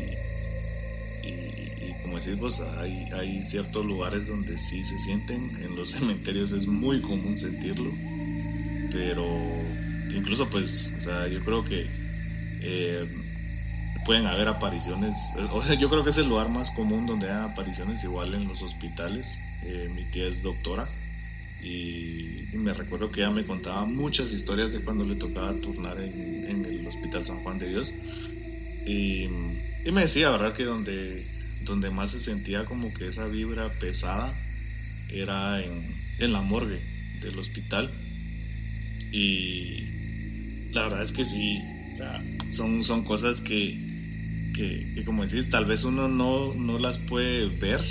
como decís vos, hay, hay ciertos lugares donde sí se sienten, en los cementerios es muy común sentirlo, pero incluso pues, o sea, yo creo que eh, pueden haber apariciones, yo creo que es el lugar más común donde hay apariciones, igual en los hospitales, eh, mi tía es doctora y, me recuerdo que ella me contaba muchas historias de cuando le tocaba turnar en, el Hospital San Juan de Dios y, me decía, ¿verdad? Que donde donde más se sentía como que esa vibra pesada era en, en la morgue del hospital. Y la verdad es que sí, son, son cosas que, que, como decís, tal vez uno no, no las puede ver,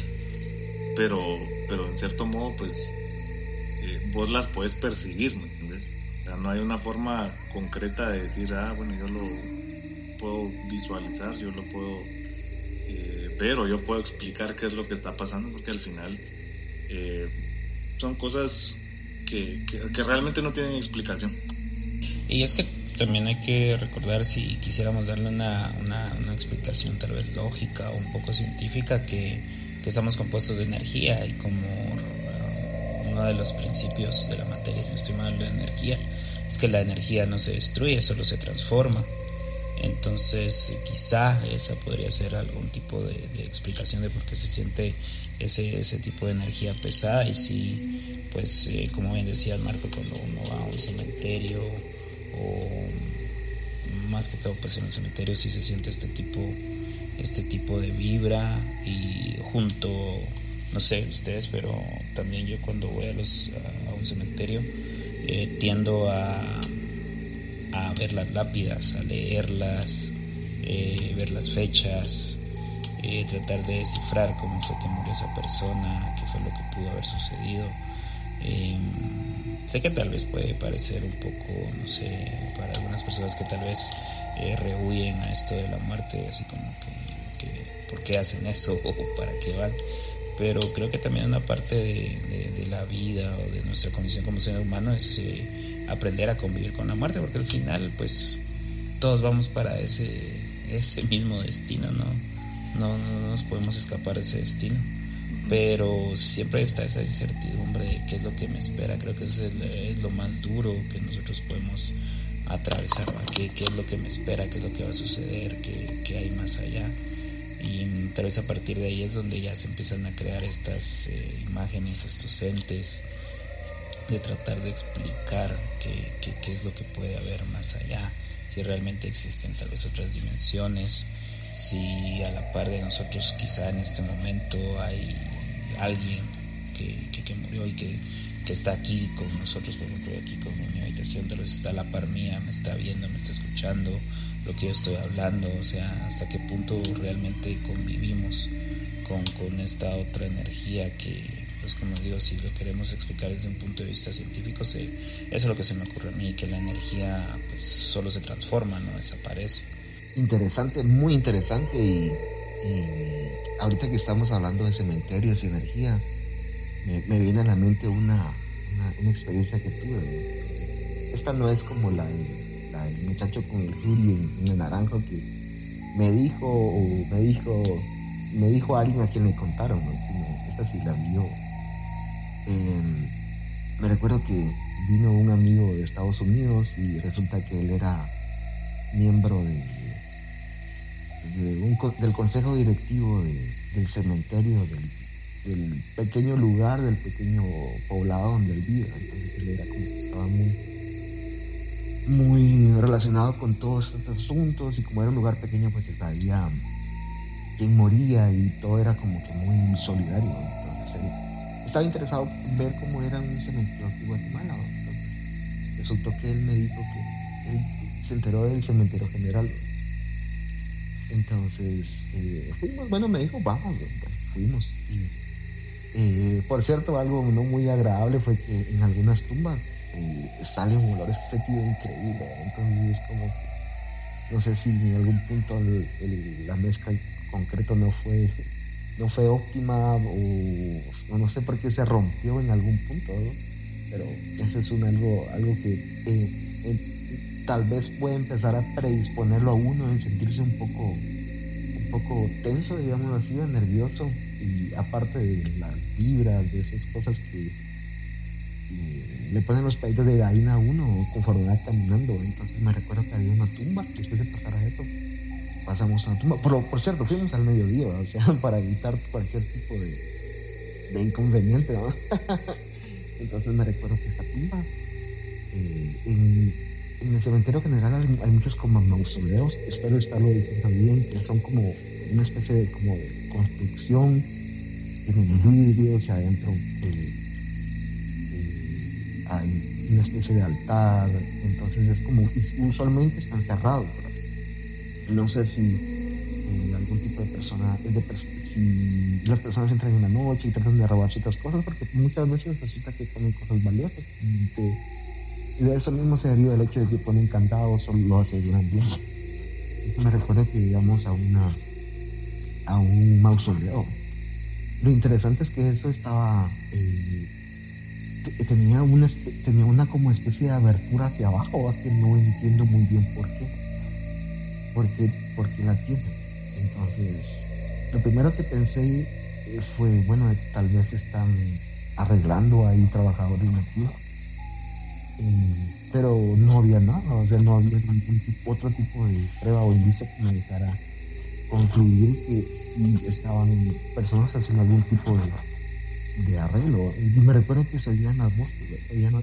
pero, pero en cierto modo, pues eh, vos las puedes percibir. O no hay una forma concreta de decir, ah, bueno, yo lo puedo visualizar, yo lo puedo pero yo puedo explicar qué es lo que está pasando porque al final eh, son cosas que, que, realmente no tienen explicación. Y es que también hay que recordar si quisiéramos darle una, una, una explicación tal vez lógica o un poco científica que, que estamos compuestos de energía y como uh, uno de los principios de la materia, si no estoy mal, de energía, es que la energía no se destruye, solo se transforma. Entonces quizá esa podría ser algún tipo de, explicación de por qué se siente ese, ese tipo de energía pesada y si pues eh, como bien decía Marco cuando uno va a un cementerio o más que todo pues en un cementerio sí se siente este tipo este tipo de vibra y junto no sé ustedes pero también yo cuando voy a los a un cementerio eh, tiendo a a ver las lápidas, a leerlas, eh, ver las fechas, eh, tratar de descifrar cómo fue que murió esa persona, qué fue lo que pudo haber sucedido. Sé que tal vez puede parecer un poco, no sé, para algunas personas que tal vez eh, rehuyen a esto de la muerte, así como que, ¿por qué hacen eso o para qué van? Pero creo que también una parte de, la vida o de nuestra condición como ser humano es aprender a convivir con la muerte, porque al final, pues, todos vamos para ese, ese mismo destino, ¿no? No, nos podemos escapar de ese destino. Pero siempre está esa incertidumbre de qué es lo que me espera. Creo que eso es, lo más duro que nosotros podemos atravesar. ¿Qué, ¿Qué, es lo que me espera? ¿Qué es lo que va a suceder? ¿Qué, qué hay más allá? Y tal vez a partir de ahí es donde ya se empiezan a crear estas eh, imágenes, estos entes de tratar de explicar qué, qué, es lo que puede haber más allá, si realmente existen tal vez otras dimensiones, si a la par de nosotros quizá en este momento hay alguien que, que, murió y que, que, está aquí con nosotros, por ejemplo, aquí con mi habitación, tal vez está a la par mía, me está viendo, me está escuchando lo que yo estoy hablando, o sea, hasta qué punto realmente convivimos con, con esta otra energía que, pues como digo, si lo queremos explicar desde un punto de vista científico, se, eso es lo que se me ocurre a mí, que la energía pues solo se transforma, no desaparece. Interesante, muy interesante y, ahorita que estamos hablando de cementerios y energía, me, viene a la mente una, una, experiencia que tuve. Esta no es como la, del muchacho con el hoodie en, el naranjo que me dijo o me dijo me dijo alguien a quien le contaron, esta sí la vio Em, me recuerdo que vino un amigo de Estados Unidos y resulta que él era miembro de, del consejo directivo del cementerio, del, pequeño lugar, del pequeño poblado donde él vive. Entonces él era como estaba muy, muy relacionado con todos estos asuntos y como era un lugar pequeño pues sabía quién moría y todo era como que muy solidario. Estaba interesado en ver cómo era un cementerio aquí en Guatemala. resultó que él me dijo que él se enteró del cementerio general. Entonces, eh, fuimos, bueno, me dijo, vamos, fuimos. Y, eh, por cierto, algo no muy agradable fue que en algunas tumbas eh, sale un olor fétido increíble. Entonces, es como, no sé si en algún punto la mezcla concreto no fue no fue óptima o, no sé por qué se rompió en algún punto, pero eso es un algo, algo que eh, tal vez puede empezar a predisponerlo a uno en sentirse un poco, un poco tenso, digamos así, nervioso, y aparte de las vibras, de esas cosas que le ponen los pedidos de gallina a uno conforme va caminando. Entonces me recuerdo que había una tumba, después de pasar a eso, pasamos a una tumba. Por, por cierto, fuimos al mediodía, o sea, para evitar cualquier tipo de, inconveniente. Entonces me recuerdo que esta tumba, eh, en, en, el cementerio general hay, muchos como mausoleos, espero estarlo diciendo bien, que son como una especie de como construcción, tienen vidrios adentro. Eh, hay una especie de altar, entonces es como, usualmente están cerrados, No sé si eh, algún tipo de persona, si las personas entran en la noche y tratan de robar ciertas cosas, porque muchas veces resulta que ponen cosas valiosas y, de eso mismo se deriva el hecho de que ponen candados o lo aseguran bien. me recuerda que llegamos a una a un mausoleo. Lo interesante es que eso estaba eh, tenía una, tenía una como especie de abertura hacia abajo, que no entiendo muy bien por qué. Por qué, la tiene. Entonces, lo primero que pensé eh, fue, bueno, tal vez están arreglando ahí trabajadores nativos. Pero no había nada, o sea, no había ningún tipo, otro tipo de prueba o indicio que me dejara concluir que sí estaban personas haciendo algún tipo de arreglo. Y me recuerdo que se oían las voces,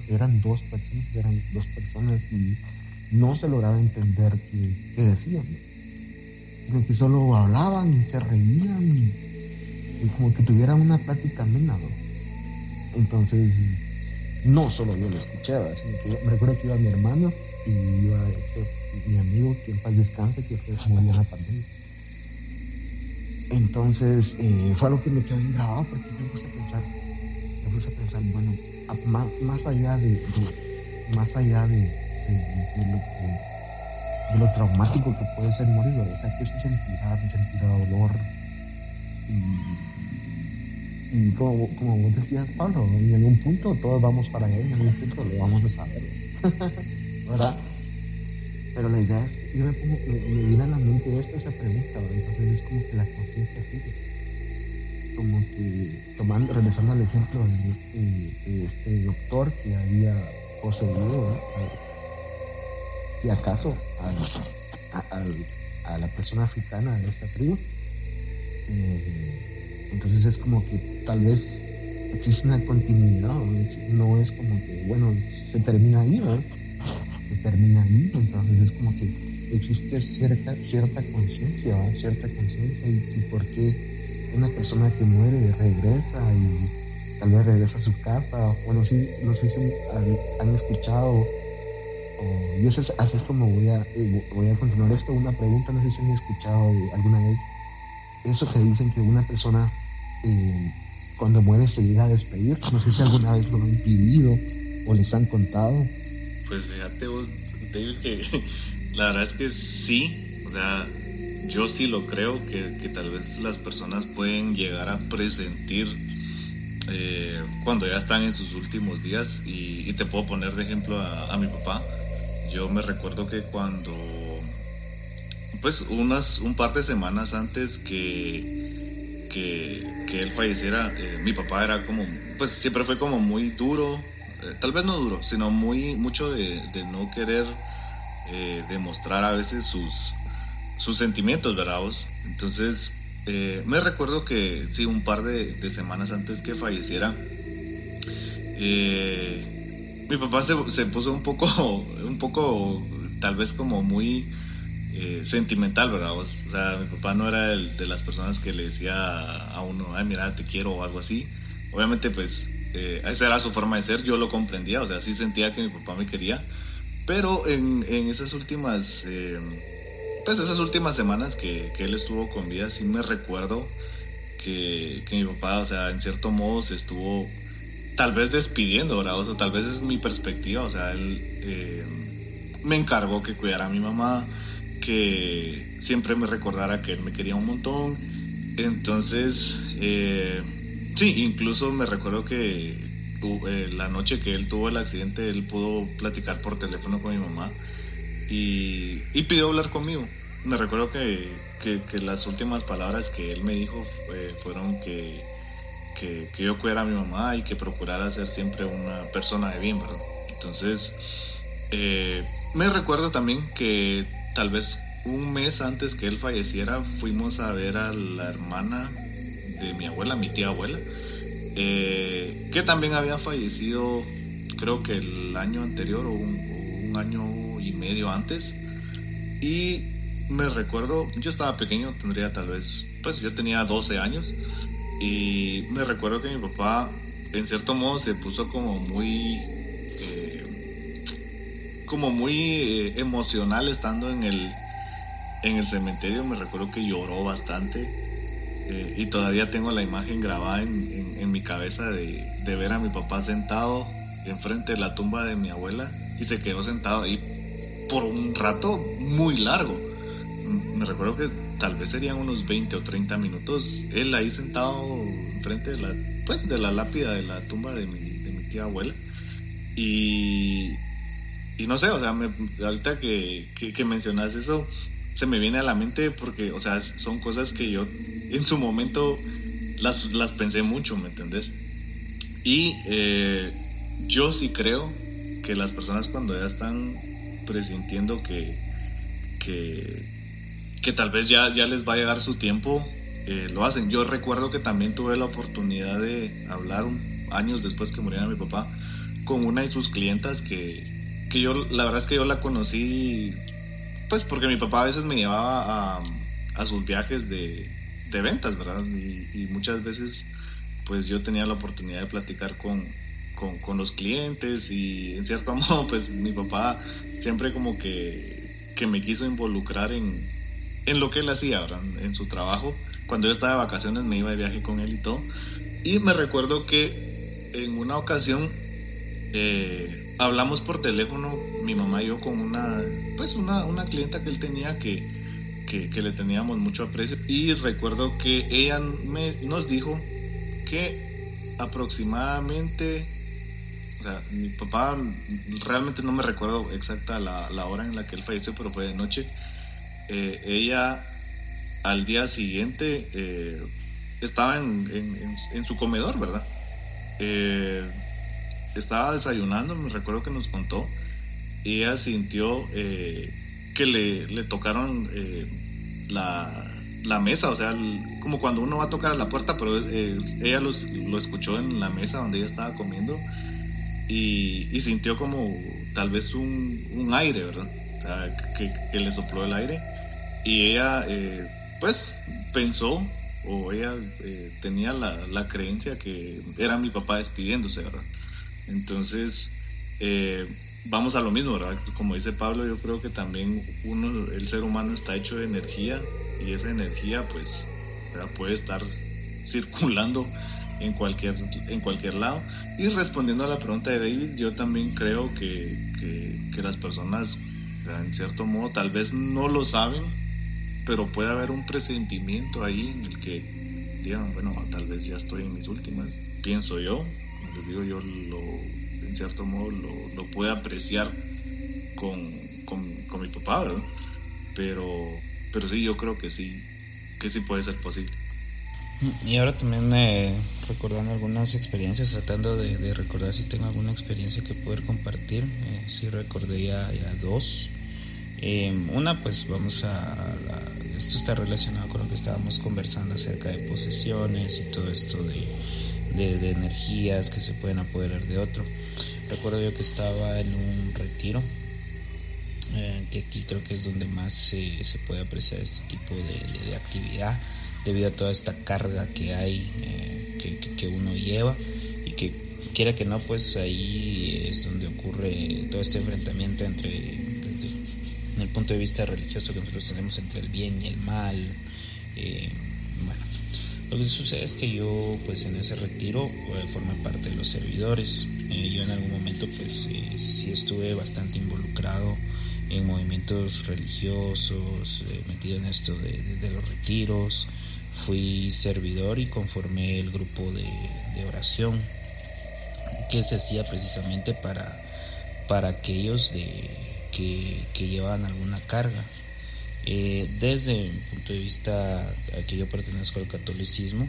eran dos personas, eran dos personas y no se lograba entender qué, decían. De que solo hablaban y se reían y, como que tuvieran una plática amena. Entonces, no solo yo lo escuchaba, sino que me recuerdo que iba mi hermano y iba este, mi amigo, que en paz descanse, que fue como en la pandemia. Entonces, eh, fue algo que me quedó bien grabado porque me puse a pensar, me puse a pensar, bueno, más, allá de, más allá de, lo que, lo traumático que puede ser morir, o sea, que se sentirá, se sentirá dolor. Y, como, como vos decías, Pablo, en algún punto todos vamos para allá, en algún punto lo vamos a saber, ¿verdad? Pero la idea es, yo me, pongo, me, viene a la mente esto, esa pregunta, entonces es como que la conciencia sigue. Como que, tomando, regresando al ejemplo de, este doctor que había poseído, si acaso, a, la persona africana de esta tribu. Eh, entonces es como que tal vez existe una continuidad, no es como que, bueno, se termina ahí, ¿no? termina ahí, entonces es como que existe cierta, cierta conciencia, cierta conciencia y, por qué una persona que muere regresa y tal vez regresa a su casa, bueno, sí, no sé si han, escuchado, y eso es, así es como voy a, eh, voy a continuar esto, una pregunta, no sé si han escuchado alguna vez, eso que dicen que una persona eh, cuando muere se llega a despedir, no sé si alguna vez lo han vivido o les han contado. Pues fíjate vos, David, que la verdad es que sí, o sea, yo sí lo creo, que, tal vez las personas pueden llegar a presentir eh, cuando ya están en sus últimos días y, te puedo poner de ejemplo a, mi papá. Yo me recuerdo que cuando, pues unas, un par de semanas antes que, que, él falleciera, eh, mi papá era como, pues siempre fue como muy duro, eh, tal vez no duro, sino muy mucho de, no querer eh, demostrar a veces sus, sus sentimientos, ¿verdad? Entonces, me recuerdo que sí, un par de, semanas antes que falleciera, mi papá se, se, puso un poco, un poco, tal vez como muy sentimental, ¿verdad? O sea, mi papá no era el, de las personas que le decía a uno, ay, mira, te quiero o algo así. Obviamente, pues eh, esa era su forma de ser, yo lo comprendía, o sea, sí sentía que mi papá me quería, pero en, esas últimas, eh, pues esas últimas semanas que, él estuvo con vida, sí me recuerdo que, mi papá, o sea, en cierto modo se estuvo tal vez despidiendo, ¿verdad? O sea, tal vez es mi perspectiva, o sea, él eh, me encargó que cuidara a mi mamá, que siempre me recordara que él me quería un montón, entonces... Sí, incluso me recuerdo que eh, la noche que él tuvo el accidente, él pudo platicar por teléfono con mi mamá y, y pidió hablar conmigo. Me recuerdo que, que, las últimas palabras que él me dijo fueron que, que, que, yo cuidara a mi mamá y que procurara ser siempre una persona de bien, ¿verdad? Entonces, eh, me recuerdo también que tal vez un mes antes que él falleciera fuimos a ver a la hermana de mi abuela, mi tía abuela, eh, que también había fallecido creo que el año anterior o un, año y medio antes. Y me recuerdo, yo estaba pequeño, tendría tal vez, pues yo tenía 12 años y me recuerdo que mi papá en cierto modo se puso como muy como muy eh, emocional estando en el, en el cementerio. Me recuerdo que lloró bastante eh, y todavía tengo la imagen grabada en, en, mi cabeza de, de, ver a mi papá sentado enfrente de la tumba de mi abuela y se quedó sentado ahí por un rato muy largo. Me recuerdo que tal vez serían unos 20 o 30 minutos él ahí sentado enfrente de la, pues, de la lápida de la tumba de mi, de mi tía abuela. Y, y no sé, o sea, ahorita que, que, mencionas eso, se me viene a la mente porque, o sea, son cosas que yo en su momento las, las pensé mucho, ¿me entendés? Y eh, yo sí creo que las personas cuando ya están presintiendo que, que, que tal vez ya, ya les va a llegar su tiempo, eh, lo hacen. Yo recuerdo que también tuve la oportunidad de hablar años después que muriera mi papá con una de sus clientas que, que yo, la verdad es que yo la conocí, pues porque mi papá a veces me llevaba a, a sus viajes de, de ventas, ¿verdad? Y, muchas veces, pues yo tenía la oportunidad de platicar con, con, con, los clientes y en cierto modo, pues mi papá siempre como que, que me quiso involucrar en, en lo que él hacía, ¿verdad? En su trabajo. Cuando yo estaba de vacaciones me iba de viaje con él y todo. Y me recuerdo que en una ocasión eh, hablamos por teléfono, mi mamá y yo, con una, pues una, una clienta que él tenía que, que, le teníamos mucho aprecio. Y recuerdo que ella me, nos dijo que aproximadamente, o sea, mi papá, realmente no me recuerdo exacta la, la hora en la que él falleció, pero fue de noche. Eh, ella al día siguiente eh, estaba en, en, en, su comedor, ¿verdad? Eh, estaba desayunando, me recuerdo que nos contó, y ella sintió eh, que le, le tocaron eh, la, la, mesa, o sea, como cuando uno va a tocar a la puerta, pero eh, ella los, lo escuchó en la mesa donde ella estaba comiendo y, y sintió como tal vez un, un aire, ¿verdad? O sea, que, que, le sopló el aire y ella, pues, pensó o ella tenía la, la creencia que era mi papá despidiéndose, ¿verdad? Entonces, eh, vamos a lo mismo, ¿verdad? Como dice Pablo, yo creo que también uno, el ser humano está hecho de energía y esa energía pues puede estar circulando en cualquier, en cualquier lado. Y respondiendo a la pregunta de David, yo también creo que, que, que las personas, en cierto modo, tal vez no lo saben, pero puede haber un presentimiento ahí en el que digan, bueno, tal vez ya estoy en mis últimas, pienso yo, les digo, yo lo, en cierto modo lo, lo pude apreciar con, con, mi papá, ¿verdad? Pero, pero sí, yo creo que sí, que sí puede ser posible. Y ahora también eh, recordando algunas experiencias, tratando de, recordar si tengo alguna experiencia que poder compartir. Eh, sí recordé ya, dos. Eh, una, pues vamos a, Esto está relacionado con lo que estábamos conversando acerca de posesiones y todo esto de de, energías que se pueden apoderar de otro. Recuerdo yo que estaba en un retiro, eh, que aquí creo que es donde más se, se puede apreciar este tipo de, de, actividad, debido a toda esta carga que hay, eh, que, que, uno lleva y que quiera que no, pues ahí es donde ocurre todo este enfrentamiento entre, desde el punto de vista religioso que nosotros tenemos entre el bien y el mal. Eh, lo que sucede es que yo pues en ese retiro eh, formé parte de los servidores. Eh, yo en algún momento pues eh, sí estuve bastante involucrado en movimientos religiosos, metido en esto de, los retiros. Fui servidor y conformé el grupo de, oración que se hacía precisamente para, para aquellos de, que llevaban alguna carga. Eh, desde mi punto de vista, a que yo pertenezco al catolicismo,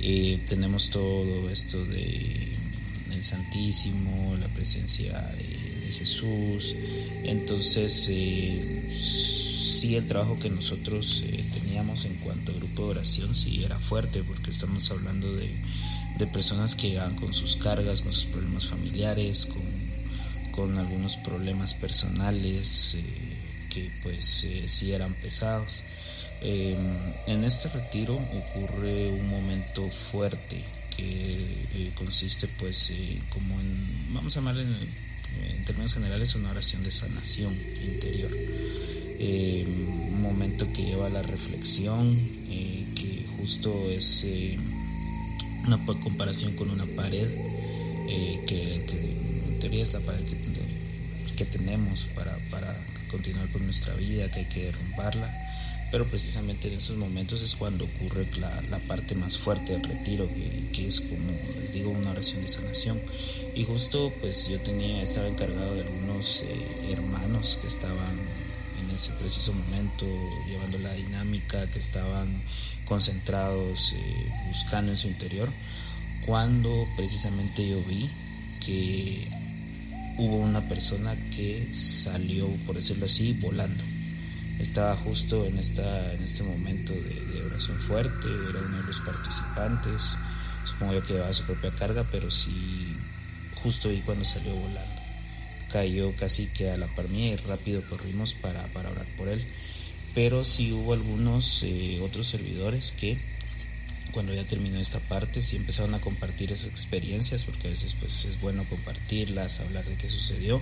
eh, tenemos todo esto de el Santísimo, la presencia de, Jesús. Entonces, eh, sí, el trabajo que nosotros teníamos en cuanto a grupo de oración, sí era fuerte, porque estamos hablando de, de personas que van con sus cargas, con sus problemas familiares, con, con algunos problemas personales que pues eh, sí eran pesados. Em, en este retiro ocurre un momento fuerte que eh, consiste pues eh, como en, vamos a llamarle en, términos generales, una oración de sanación interior. Em, un momento que lleva a la reflexión, que justo es una comparación con una pared, que, en teoría es la pared que, tenemos para continuar con nuestra vida, que hay que derrumbarla. Pero precisamente en esos momentos es cuando ocurre la, parte más fuerte del retiro, que, es como les digo, una oración de sanación. Y justo pues yo tenía, estaba encargado de algunos eh, hermanos que estaban en ese preciso momento llevando la dinámica, que estaban concentrados, eh, buscando en su interior, cuando precisamente yo vi que hubo una persona que salió, por decirlo así, volando. Estaba justo en, esta, en este momento de, oración fuerte, era uno de los participantes, supongo yo que llevaba su propia carga, pero sí, justo ahí cuando salió volando. Cayó casi que a la par mía y rápido corrimos para, para orar por él. Pero sí hubo algunos eh, otros servidores que cuando ya terminó esta parte, sí empezaron a compartir esas experiencias, porque a veces pues es bueno compartirlas, hablar de qué sucedió.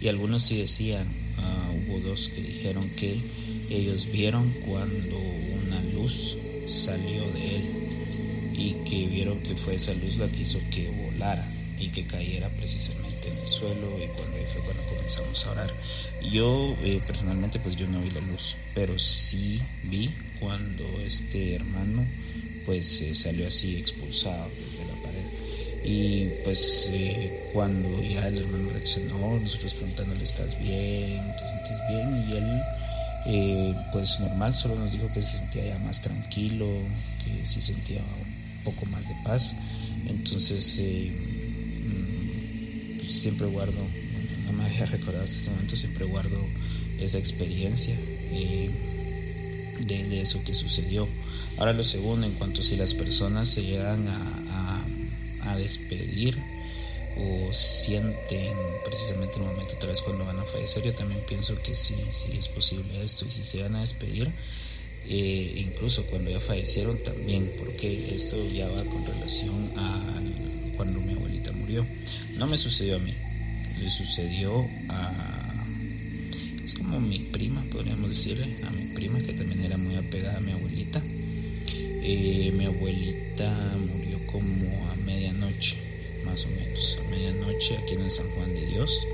Y algunos sí decían, ah, hubo dos que dijeron que ellos vieron cuando una luz salió de él y que vieron que fue esa luz la que hizo que volara y que cayera precisamente en el suelo y cuando ahí fue cuando comenzamos a orar. Yo eh, personalmente pues yo no vi la luz, pero sí vi cuando este hermano pues eh, salió así expulsado de la pared. Y pues eh, cuando ya el hermano reaccionó, nosotros preguntándole, ¿estás bien? ¿Te sientes bien? Y él, eh, pues normal, solo nos dijo que se sentía ya más tranquilo, que sí sentía un poco más de paz. Entonces, mm, pues, siempre guardo, no me había recordado hasta ese momento, siempre guardo esa experiencia de, eso que sucedió. Ahora lo segundo, en cuanto si las personas se llegan a, despedir o sienten precisamente el momento tal vez cuando van a fallecer, yo también pienso que sí, sí es posible esto y si se van a despedir, eh, incluso cuando ya fallecieron también, porque esto ya va con relación a cuando mi abuelita murió. No me sucedió a mí, le sucedió a... Es como mi prima, podríamos decirle, a mi prima que también era muy apegada a mi abuelita eh, mi abuelita murió como a medianoche, más o menos, a medianoche aquí en el San Juan de Dios.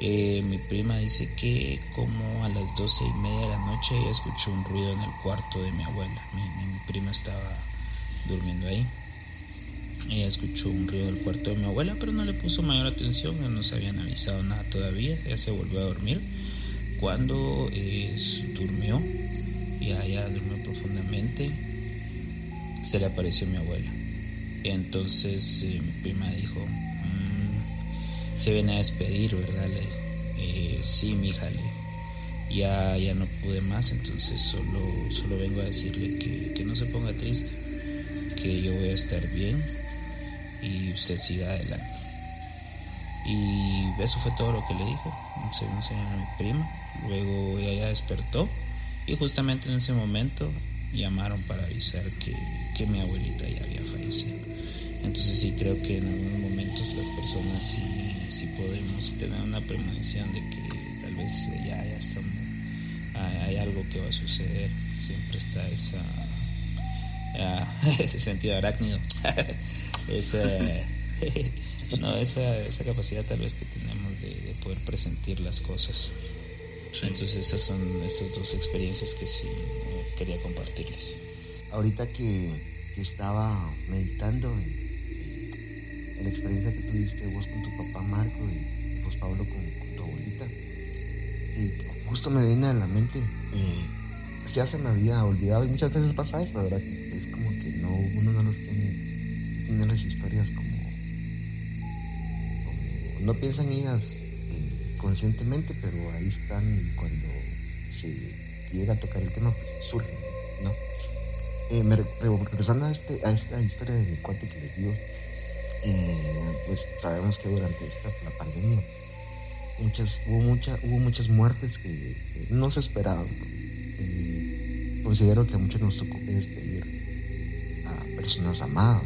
Eh, mi prima dice que como a las doce y media de la noche ella escuchó un ruido en el cuarto de mi abuela. Mi, prima estaba durmiendo ahí. Ella escuchó un ruido en el cuarto de mi abuela, pero no le puso mayor atención, no nos habían avisado nada todavía. Ella se volvió a dormir. Cuando durmió, ya ella durmió profundamente, se le apareció mi abuela. Entonces eh, mi prima dijo, mm, se viene a despedir, ¿verdad? Le, eh, sí, mi hija, ya, ya no pude más, entonces solo, solo vengo a decirle que, que no se ponga triste, que yo voy a estar bien y usted siga adelante. Y eso fue todo lo que le dijo, según se llama mi prima. Luego ella ya despertó y justamente en ese momento llamaron para avisar que, que mi abuelita ya había fallecido. Entonces sí creo que en algunos momentos las personas sí, podemos tener una premonición de que tal vez ya, ya estamos, hay algo que va a suceder. Siempre está esa, ese sentido arácnido, esa, no, esa, esa capacidad tal vez que tenemos de poder presentir las cosas. Entonces estas son estas dos experiencias que sí quería compartirles. Ahorita que, estaba meditando en, la experiencia que tuviste vos con tu papá Marco y vos Pablo con, tu abuelita, justo me viene a la mente, ya se me había olvidado y muchas veces pasa eso, ¿verdad? Es como que no, uno no los tiene, tiene las historias como, no piensa en ellas eh, conscientemente, pero ahí están y cuando se llega a tocar el tema, pues surgen, ¿no? Eh, regresando a, este, a esta historia de mi cuate que le dio, eh, pues sabemos que durante esta pandemia muchas, hubo, mucha, hubo muchas muertes que, no se esperaban. considero que a muchos nos tocó despedir a personas amadas.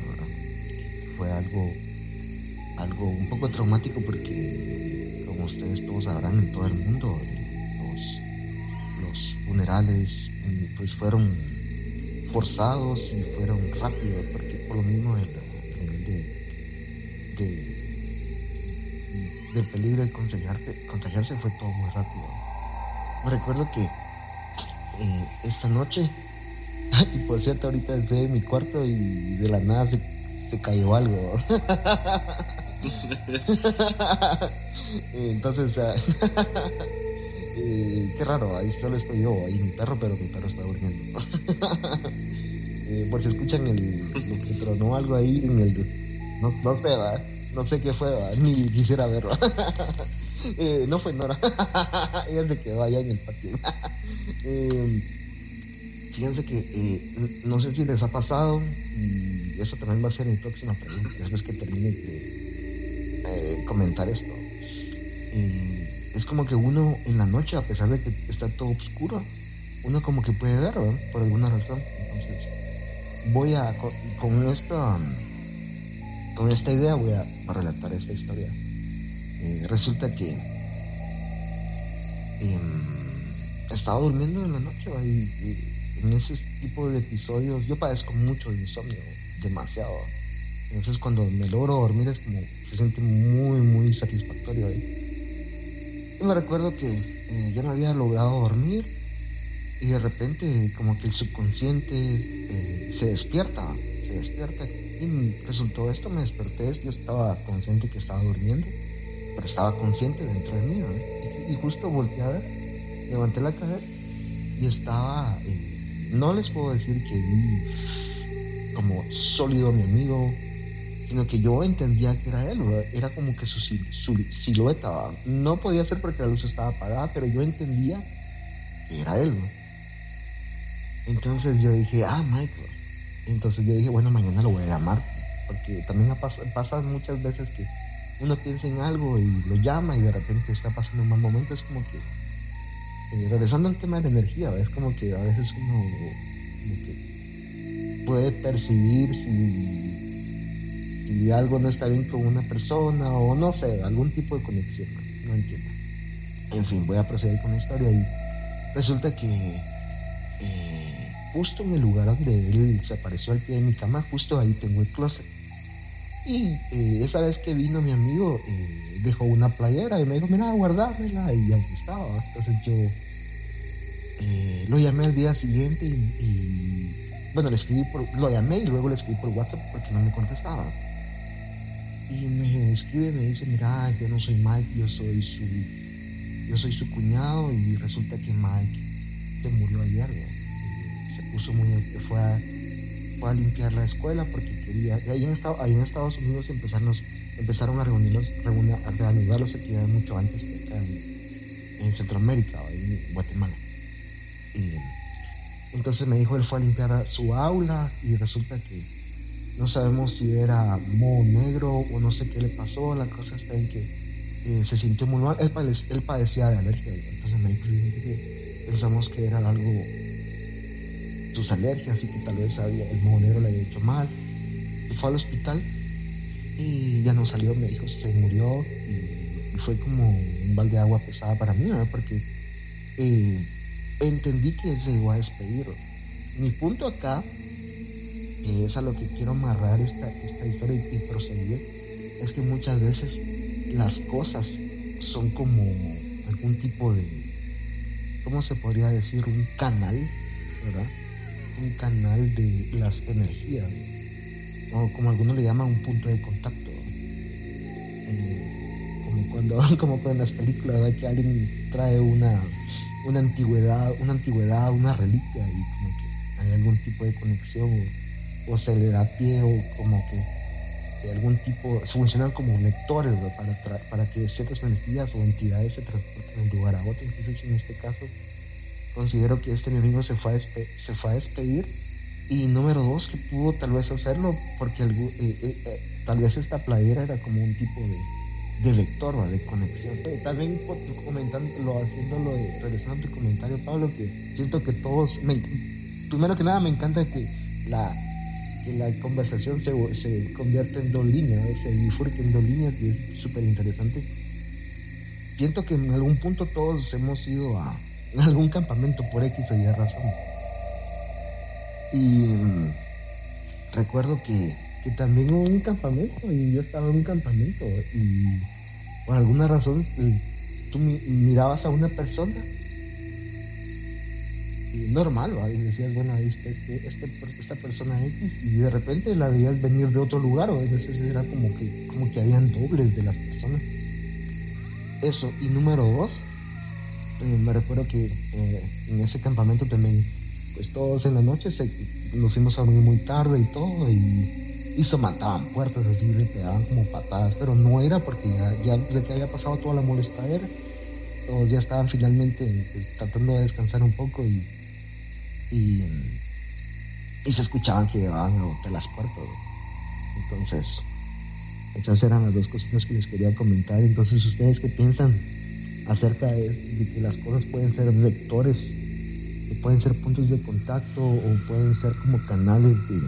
Fue algo, algo un poco traumático porque, como ustedes todos sabrán, en todo el mundo los, funerales pues fueron forzados y fueron rápidos, porque por lo mismo el, de del peligro de contagiarse, fue todo muy rápido. Me recuerdo que eh, esta noche, y por cierto ahorita estoy en mi cuarto y de la nada se, cayó algo. Entonces, qué raro, ahí solo estoy yo, ahí mi perro, pero mi perro está durmiendo. Eh, por si escuchan el, lo que tronó algo ahí en el... No, no sé, no sé qué fue, ni quisiera verlo. Eh, no fue Nora. Ella se quedó allá en el patio. Eh, fíjense que eh, no sé si les ha pasado, y eso también va a ser mi próxima pregunta, después que termine de comentar esto. es como que uno en la noche, a pesar de que está todo oscuro, uno como que puede ver, Por alguna razón. Entonces, voy a, con, con esta con esta idea voy a, relatar esta historia. Eh, resulta que em, estaba durmiendo en la noche y, en ese tipo de episodios yo padezco mucho de insomnio, demasiado. Entonces cuando me logro dormir es como se siente muy muy satisfactorio. Y me recuerdo que eh, ya me había logrado dormir y de repente como que el subconsciente eh, se despierta, se despierta y resultó esto, me desperté, yo estaba consciente que estaba durmiendo, pero estaba consciente dentro de mí, y, justo volteé a ver, levanté la cabeza y estaba, eh, no les puedo decir que vi como sólido mi amigo, sino que yo entendía que era él, era como que su, silueta, no podía ser porque la luz estaba apagada, pero yo entendía que era él. Entonces yo dije, ah, Michael. Entonces yo dije, bueno, mañana lo voy a llamar, porque también pasa, muchas veces que uno piensa en algo y lo llama y de repente está pasando un mal momento. Es como que, eh, regresando al tema de la energía, es como que a veces uno puede percibir si, si algo no está bien con una persona o no sé, algún tipo de conexión, no, entiendo. En fin, voy a proceder con la historia y resulta que... Eh, justo en el lugar donde él se apareció al pie de mi cama, justo ahí tengo el closet. Y eh, esa vez que vino mi amigo, eh, dejó una playera y me dijo, mira, guardármela. Y ahí estaba. Entonces yo lo llamé al día siguiente y, bueno, le escribí lo llamé y luego le escribí por WhatsApp porque no me contestaba. Y me escribe y me dice, mira, yo no soy Mike, yo soy su, yo soy su cuñado y resulta que Mike se murió ayer puso muy, fue a, fue a limpiar la escuela porque quería, ahí en, ahí en Estados Unidos empezaron, empezaron a reunirlos, a reanudar los actividades mucho antes que acá en, Centroamérica, en Guatemala. Y, entonces me dijo, él fue a limpiar su aula y resulta que no sabemos si era moho negro o no sé qué le pasó, la cosa está en que eh, se sintió muy mal, él, él padecía de alergia, entonces me dijo, pensamos que era algo sus alergias y que tal vez había, el monero le había hecho mal. Y fue al hospital y ya no salió, me dijo, se murió y, fue como un balde de agua pesada para mí, porque eh, entendí que se iba a despedir. Mi punto acá, que es a lo que quiero amarrar esta, esta historia y, proseguir, es que muchas veces las cosas son como algún tipo de, ¿cómo se podría decir? Un canal, ¿verdad? un canal de las energías, o como algunos le llaman un punto de contacto, eh, como cuando, como en las películas, que alguien trae una, una antigüedad, una antigüedad, una reliquia y como que hay algún tipo de conexión o, se le da pie o como que de algún tipo, funcionan como lectores para, para que ciertas energías o entidades se transporten de un lugar a otro. Entonces, en este caso, considero que este enemigo se fue a, se fue a despedir. Y número dos, que pudo tal vez hacerlo porque eh, eh, eh, tal vez esta playera era como un tipo de, de vector, de conexión. También comentándolo, haciéndolo, regresando a tu comentario, Pablo, que siento que todos, primero que nada me encanta que la, que la conversación se, se convierte en dos líneas, se bifurque en dos líneas, que es súper interesante. Siento que en algún punto todos hemos ido a algún campamento por X o Y razón. Y mm, recuerdo que, que también hubo un campamento y yo estaba en un campamento y por alguna razón eh, tú mirabas a una persona normal, y decías, bueno, ahí está este, este, esta persona X, y de repente la veías venir de otro lugar, o a veces era como que, como que habían dobles de las personas. Eso, y número dos, eh, me recuerdo que eh, en ese campamento también, pues todos en la noche nos fuimos a dormir muy tarde y todo, y y se mataban puertas así, le pegaban como patadas, pero no era porque ya, ya desde que había pasado toda la molestadera, todos ya estaban finalmente pues, tratando de descansar un poco y, y, se escuchaban que llevaban a golpear las puertas. Entonces, esas eran las dos cositas que les quería comentar. Entonces, ¿ustedes qué piensan acerca de, de que las cosas pueden ser vectores, que pueden ser puntos de contacto o pueden ser como canales de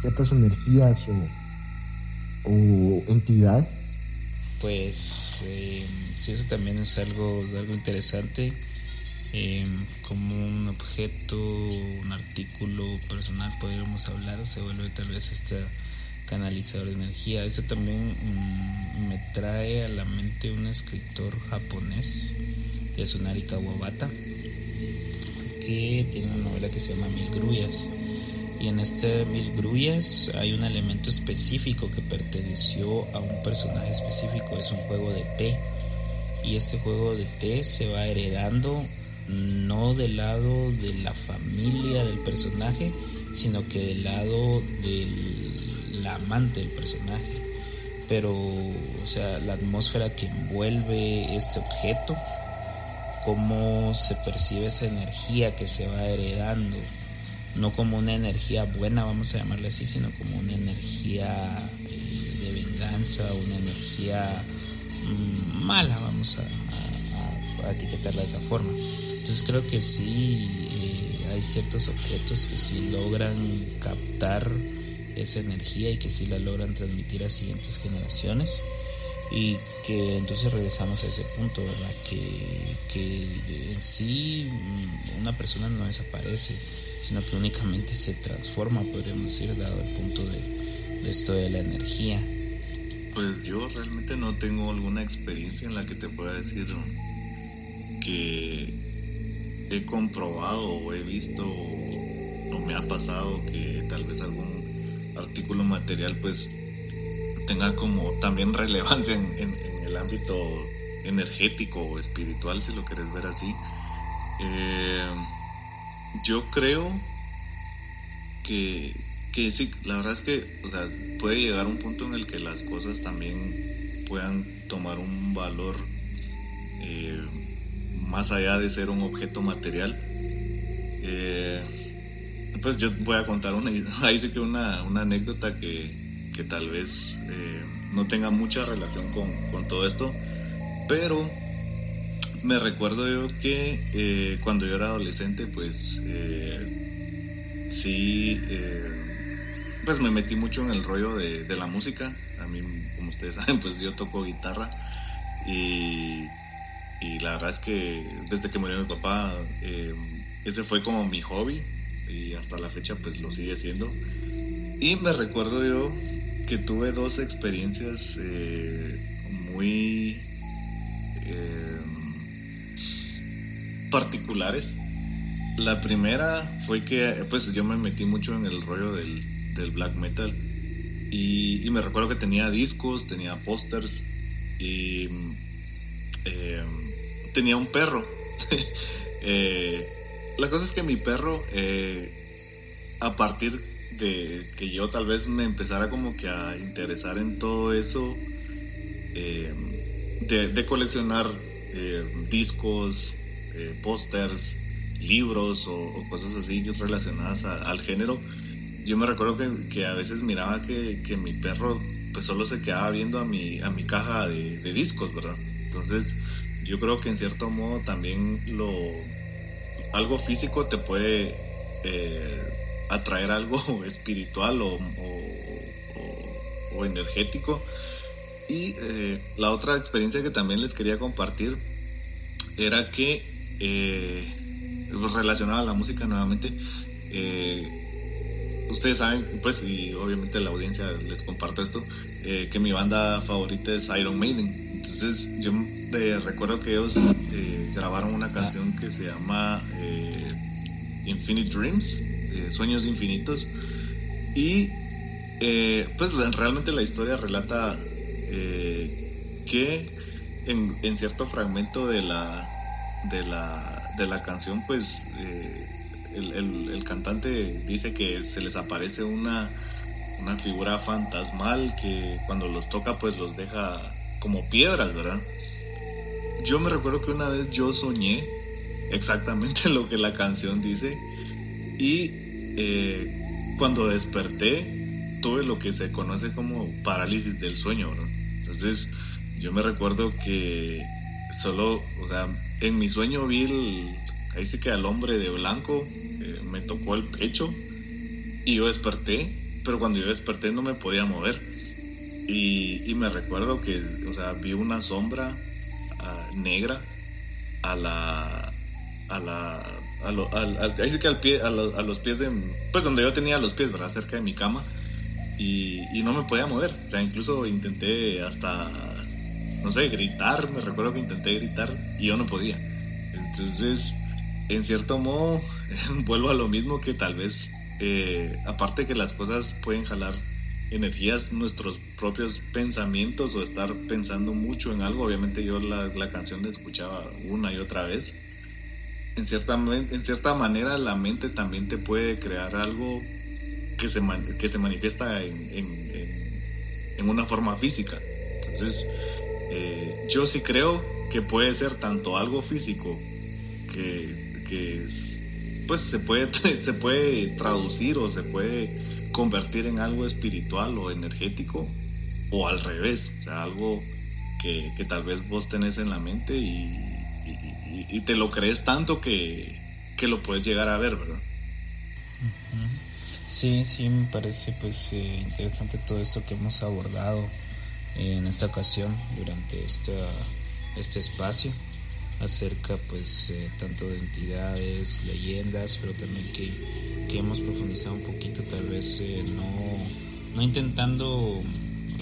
ciertas energías o, o entidad? Pues eh, sí, eso también es algo, algo interesante. Em, como un objeto, un artículo personal, podríamos hablar, se vuelve tal vez este canalizador de energía. Eso también mm, me trae a la mente un escritor japonés, Yasunari Kawabata, que tiene una novela que se llama Mil Grullas y en este Mil Grullas hay un elemento específico que perteneció a un personaje específico, es un juego de té y este juego de té se va heredando no del lado de la familia del personaje, sino que del lado del amante del personaje. Pero, o sea, la atmósfera que envuelve este objeto, cómo se percibe esa energía que se va heredando, no como una energía buena, vamos a llamarle así, sino como una energía eh, de venganza, una energía mm, mala, vamos a, etiquetarla de esa forma. Entonces creo que sí eh, hay ciertos objetos que sí logran captar esa energía y que sí la logran transmitir a siguientes generaciones y que entonces regresamos a ese punto, ¿verdad? Que, que en sí mm, una persona no desaparece, sino que únicamente se transforma, podríamos decir, dado el punto de, esto de la energía. Pues yo realmente no tengo alguna experiencia en la que te pueda decir que he comprobado o he visto o me ha pasado que tal vez algún artículo material pues tenga como también relevancia en, el ámbito energético o espiritual si lo quieres ver así. Eh, yo creo que, que sí, la verdad es que, o sea, puede llegar un punto en el que las cosas también puedan tomar un valor eh, más allá de ser un objeto material. Eh, pues yo voy a contar una, ahí sí que una, anécdota que, que tal vez eh, no tenga mucha relación con, con todo esto, pero me recuerdo yo que eh, cuando yo era adolescente, pues sí, pues me metí mucho en el rollo de, la música. A mí, como ustedes saben, pues yo toco guitarra y, y la verdad es que desde que murió mi papá, ese fue como mi hobby y hasta la fecha pues lo sigue siendo. Y me recuerdo yo que tuve dos experiencias muy particulares. La primera fue que pues yo me metí mucho en el rollo del, black metal y, me recuerdo que tenía discos, tenía pósters y eh, tenía un perro. Eh, la cosa es que mi perro, a partir de que yo tal vez me empezara como que a interesar en todo eso, de, coleccionar discos, pósters, libros o, cosas así relacionadas al género, yo me recuerdo que, a veces miraba que, mi perro pues solo se quedaba viendo a mi, a mi caja de, discos, ¿verdad? Entonces yo creo que en cierto modo también lo algo físico te puede eh, atraer algo espiritual o, energético. Y eh, la otra experiencia que también les quería compartir era que, eh, relacionada a la música nuevamente, eh, ustedes saben, pues, y obviamente la audiencia les comparto esto, que mi banda favorita es Iron Maiden. Entonces, yo eh, recuerdo que ellos eh, grabaron una canción que se llama Infinite Dreams, Sueños Infinitos. Y, pues, realmente la historia relata que en, cierto fragmento de la, de la, de la canción, pues, el, cantante dice que se les aparece una, una figura fantasmal que cuando los toca pues los deja como piedras, ¿verdad? Yo me recuerdo que una vez yo soñé exactamente lo que la canción dice y eh, cuando desperté tuve lo que se conoce como parálisis del sueño, ¿verdad? Entonces yo me recuerdo que solo, o sea, en mi sueño vi el, ahí sí que al hombre de blanco eh, me tocó el pecho y yo desperté, pero cuando yo desperté no me podía mover. Y, me recuerdo que, o sea, vi una sombra ah, negra a la, a la, a ahí sí que al pie, a, los pies de, pues donde yo tenía los pies, ¿verdad? Cerca de mi cama. Y, y, no me podía mover. O sea, incluso intenté hasta, no sé, gritar. Me recuerdo que intenté gritar y yo no podía. Entonces, en cierto modo, vuelvo a lo mismo que tal vez, eh, aparte que las cosas pueden jalar energías, nuestros propios pensamientos o estar pensando mucho en algo. Obviamente yo la, canción la escuchaba una y otra vez. En cierta, en cierta manera la mente también te puede crear algo que se, que se manifiesta en, en, una forma física. Entonces, eh, yo sí creo que puede ser tanto algo físico que que pues se puede, se puede traducir o se puede convertir en algo espiritual o energético o al revés, o sea, algo que, tal vez vos tenés en la mente y, te lo crees tanto que, lo puedes llegar a ver, ¿verdad? Sí, sí, me parece pues eh, interesante todo esto que hemos abordado en esta ocasión durante esta, este espacio acerca pues eh, tanto de entidades, leyendas, pero también que, que hemos profundizado un poquito tal vez eh, no, no intentando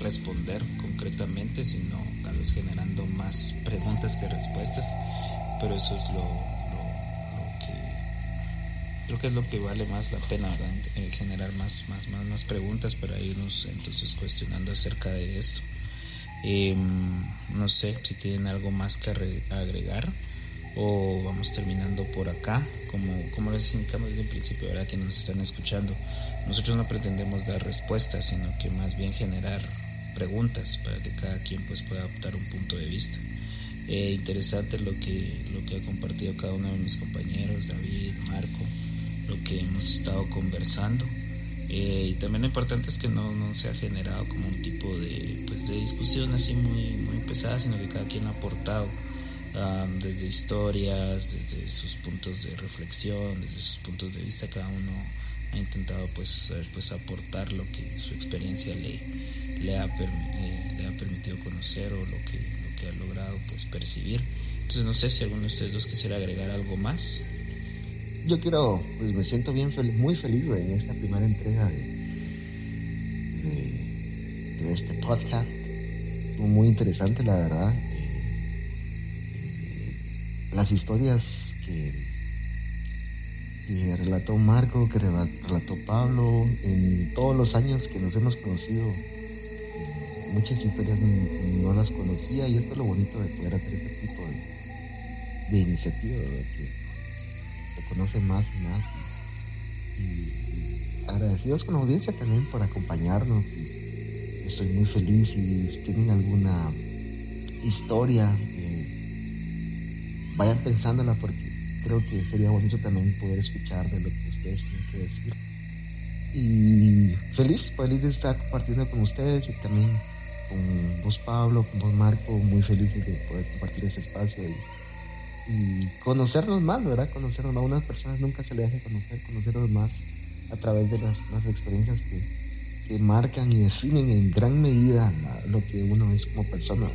responder concretamente, sino tal vez generando más preguntas que respuestas, pero eso es lo, que creo que es lo que vale más la pena, eh, generar más, más, más, más preguntas para irnos entonces cuestionando acerca de esto. Em, no sé si tienen algo más que agregar o vamos terminando por acá. Como, como les indicamos desde un principio, ¿verdad? que nos están escuchando, nosotros no pretendemos dar respuestas, sino que más bien generar preguntas para que cada quien pues, pueda adoptar un punto de vista. Eh, interesante lo que, lo que ha compartido cada uno de mis compañeros, David, Marco, lo que hemos estado conversando. Eh, y también lo importante es que no, no, se ha generado como un tipo de, de discusión así muy, muy pesada, sino que cada quien ha aportado desde historias, desde sus puntos de reflexión, desde sus puntos de vista, cada uno ha intentado pues, pues aportar lo que su experiencia le, le, ha, le ha permitido conocer o lo que, lo que ha logrado pues percibir. Entonces no sé si alguno de ustedes dos quisiera agregar algo más yo quiero, pues me siento bien muy feliz en esta primera entrega de, de, este podcast. Muy interesante, la verdad. Eh, las historias que, relató Marco, que relató Pablo, en todos los años que nos hemos conocido, eh, muchas historias no, las conocía y esto es lo bonito de poder hacer este tipo de, iniciativa, que se conoce más y más. Y, agradecidos con la audiencia también por acompañarnos. Estoy muy feliz y si tienen alguna historia, eh, vayan pensándola porque creo que sería bonito también poder escuchar de lo que ustedes tienen que decir. Y feliz, feliz de estar compartiendo con ustedes y también con vos Pablo, con vos Marco, muy felices de poder compartir ese espacio y, conocernos más, ¿verdad? Conocernos más. A unas personas nunca se le deja conocer, conocernos más a través de las, las experiencias que, que, marcan y definen en gran medida lo que uno es como persona.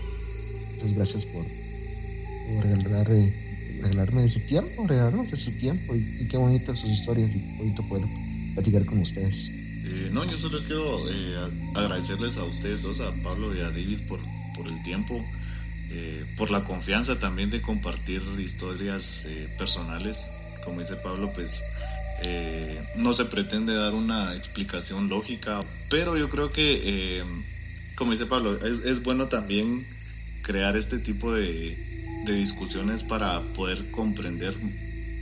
Entonces, gracias por, por eh, regalarme de su tiempo, regalarnos de su tiempo y, qué bonito sus historias y qué bonito poder platicar con ustedes. Eh, no, yo solo quiero eh, agradecerles a ustedes dos, a Pablo y a David, por, por el tiempo, por la confianza también de compartir historias personales. Como dice Pablo, pues no se pretende dar una explicación lógica, pero yo creo que, como dice Pablo, es, es, bueno también crear este tipo de, de discusiones para poder comprender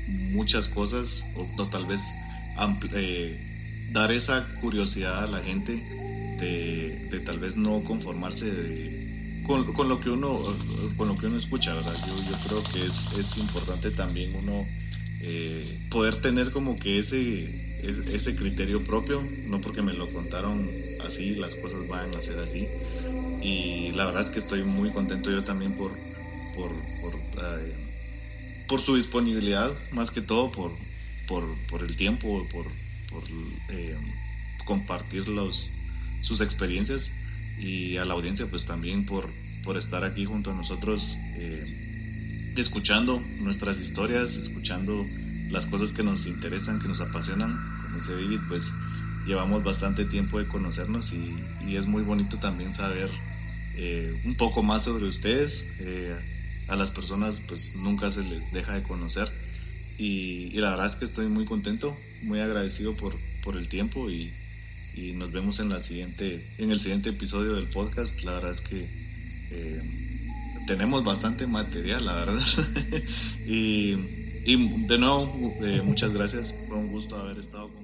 muchas cosas o, tal vez eh, dar esa curiosidad a la gente de, tal vez no conformarse con, lo que uno con lo que uno escucha. Yo, yo creo que es importante también uno eh, poder tener como que ese, ese criterio propio, no porque me lo contaron así, las cosas van a ser así. Y la verdad es que estoy muy contento yo también por, por, por, eh, por su disponibilidad, más que todo por, por, por el tiempo, por, por eh, compartir los, sus experiencias y a la audiencia pues también por, por estar aquí junto a nosotros eh, escuchando nuestras historias, escuchando las cosas que nos interesan, que nos apasionan. Como dice David, pues llevamos bastante tiempo de conocernos y, es muy bonito también saber eh, un poco más sobre ustedes. a las personas pues nunca se les deja de conocer y, la verdad es que estoy muy contento, muy agradecido por, por el tiempo y, y, nos vemos en, la siguiente, en el siguiente episodio del podcast. La verdad es que eh, tenemos bastante material, la verdad. y, de nuevo, eh, muchas gracias. Fue un gusto haber estado con.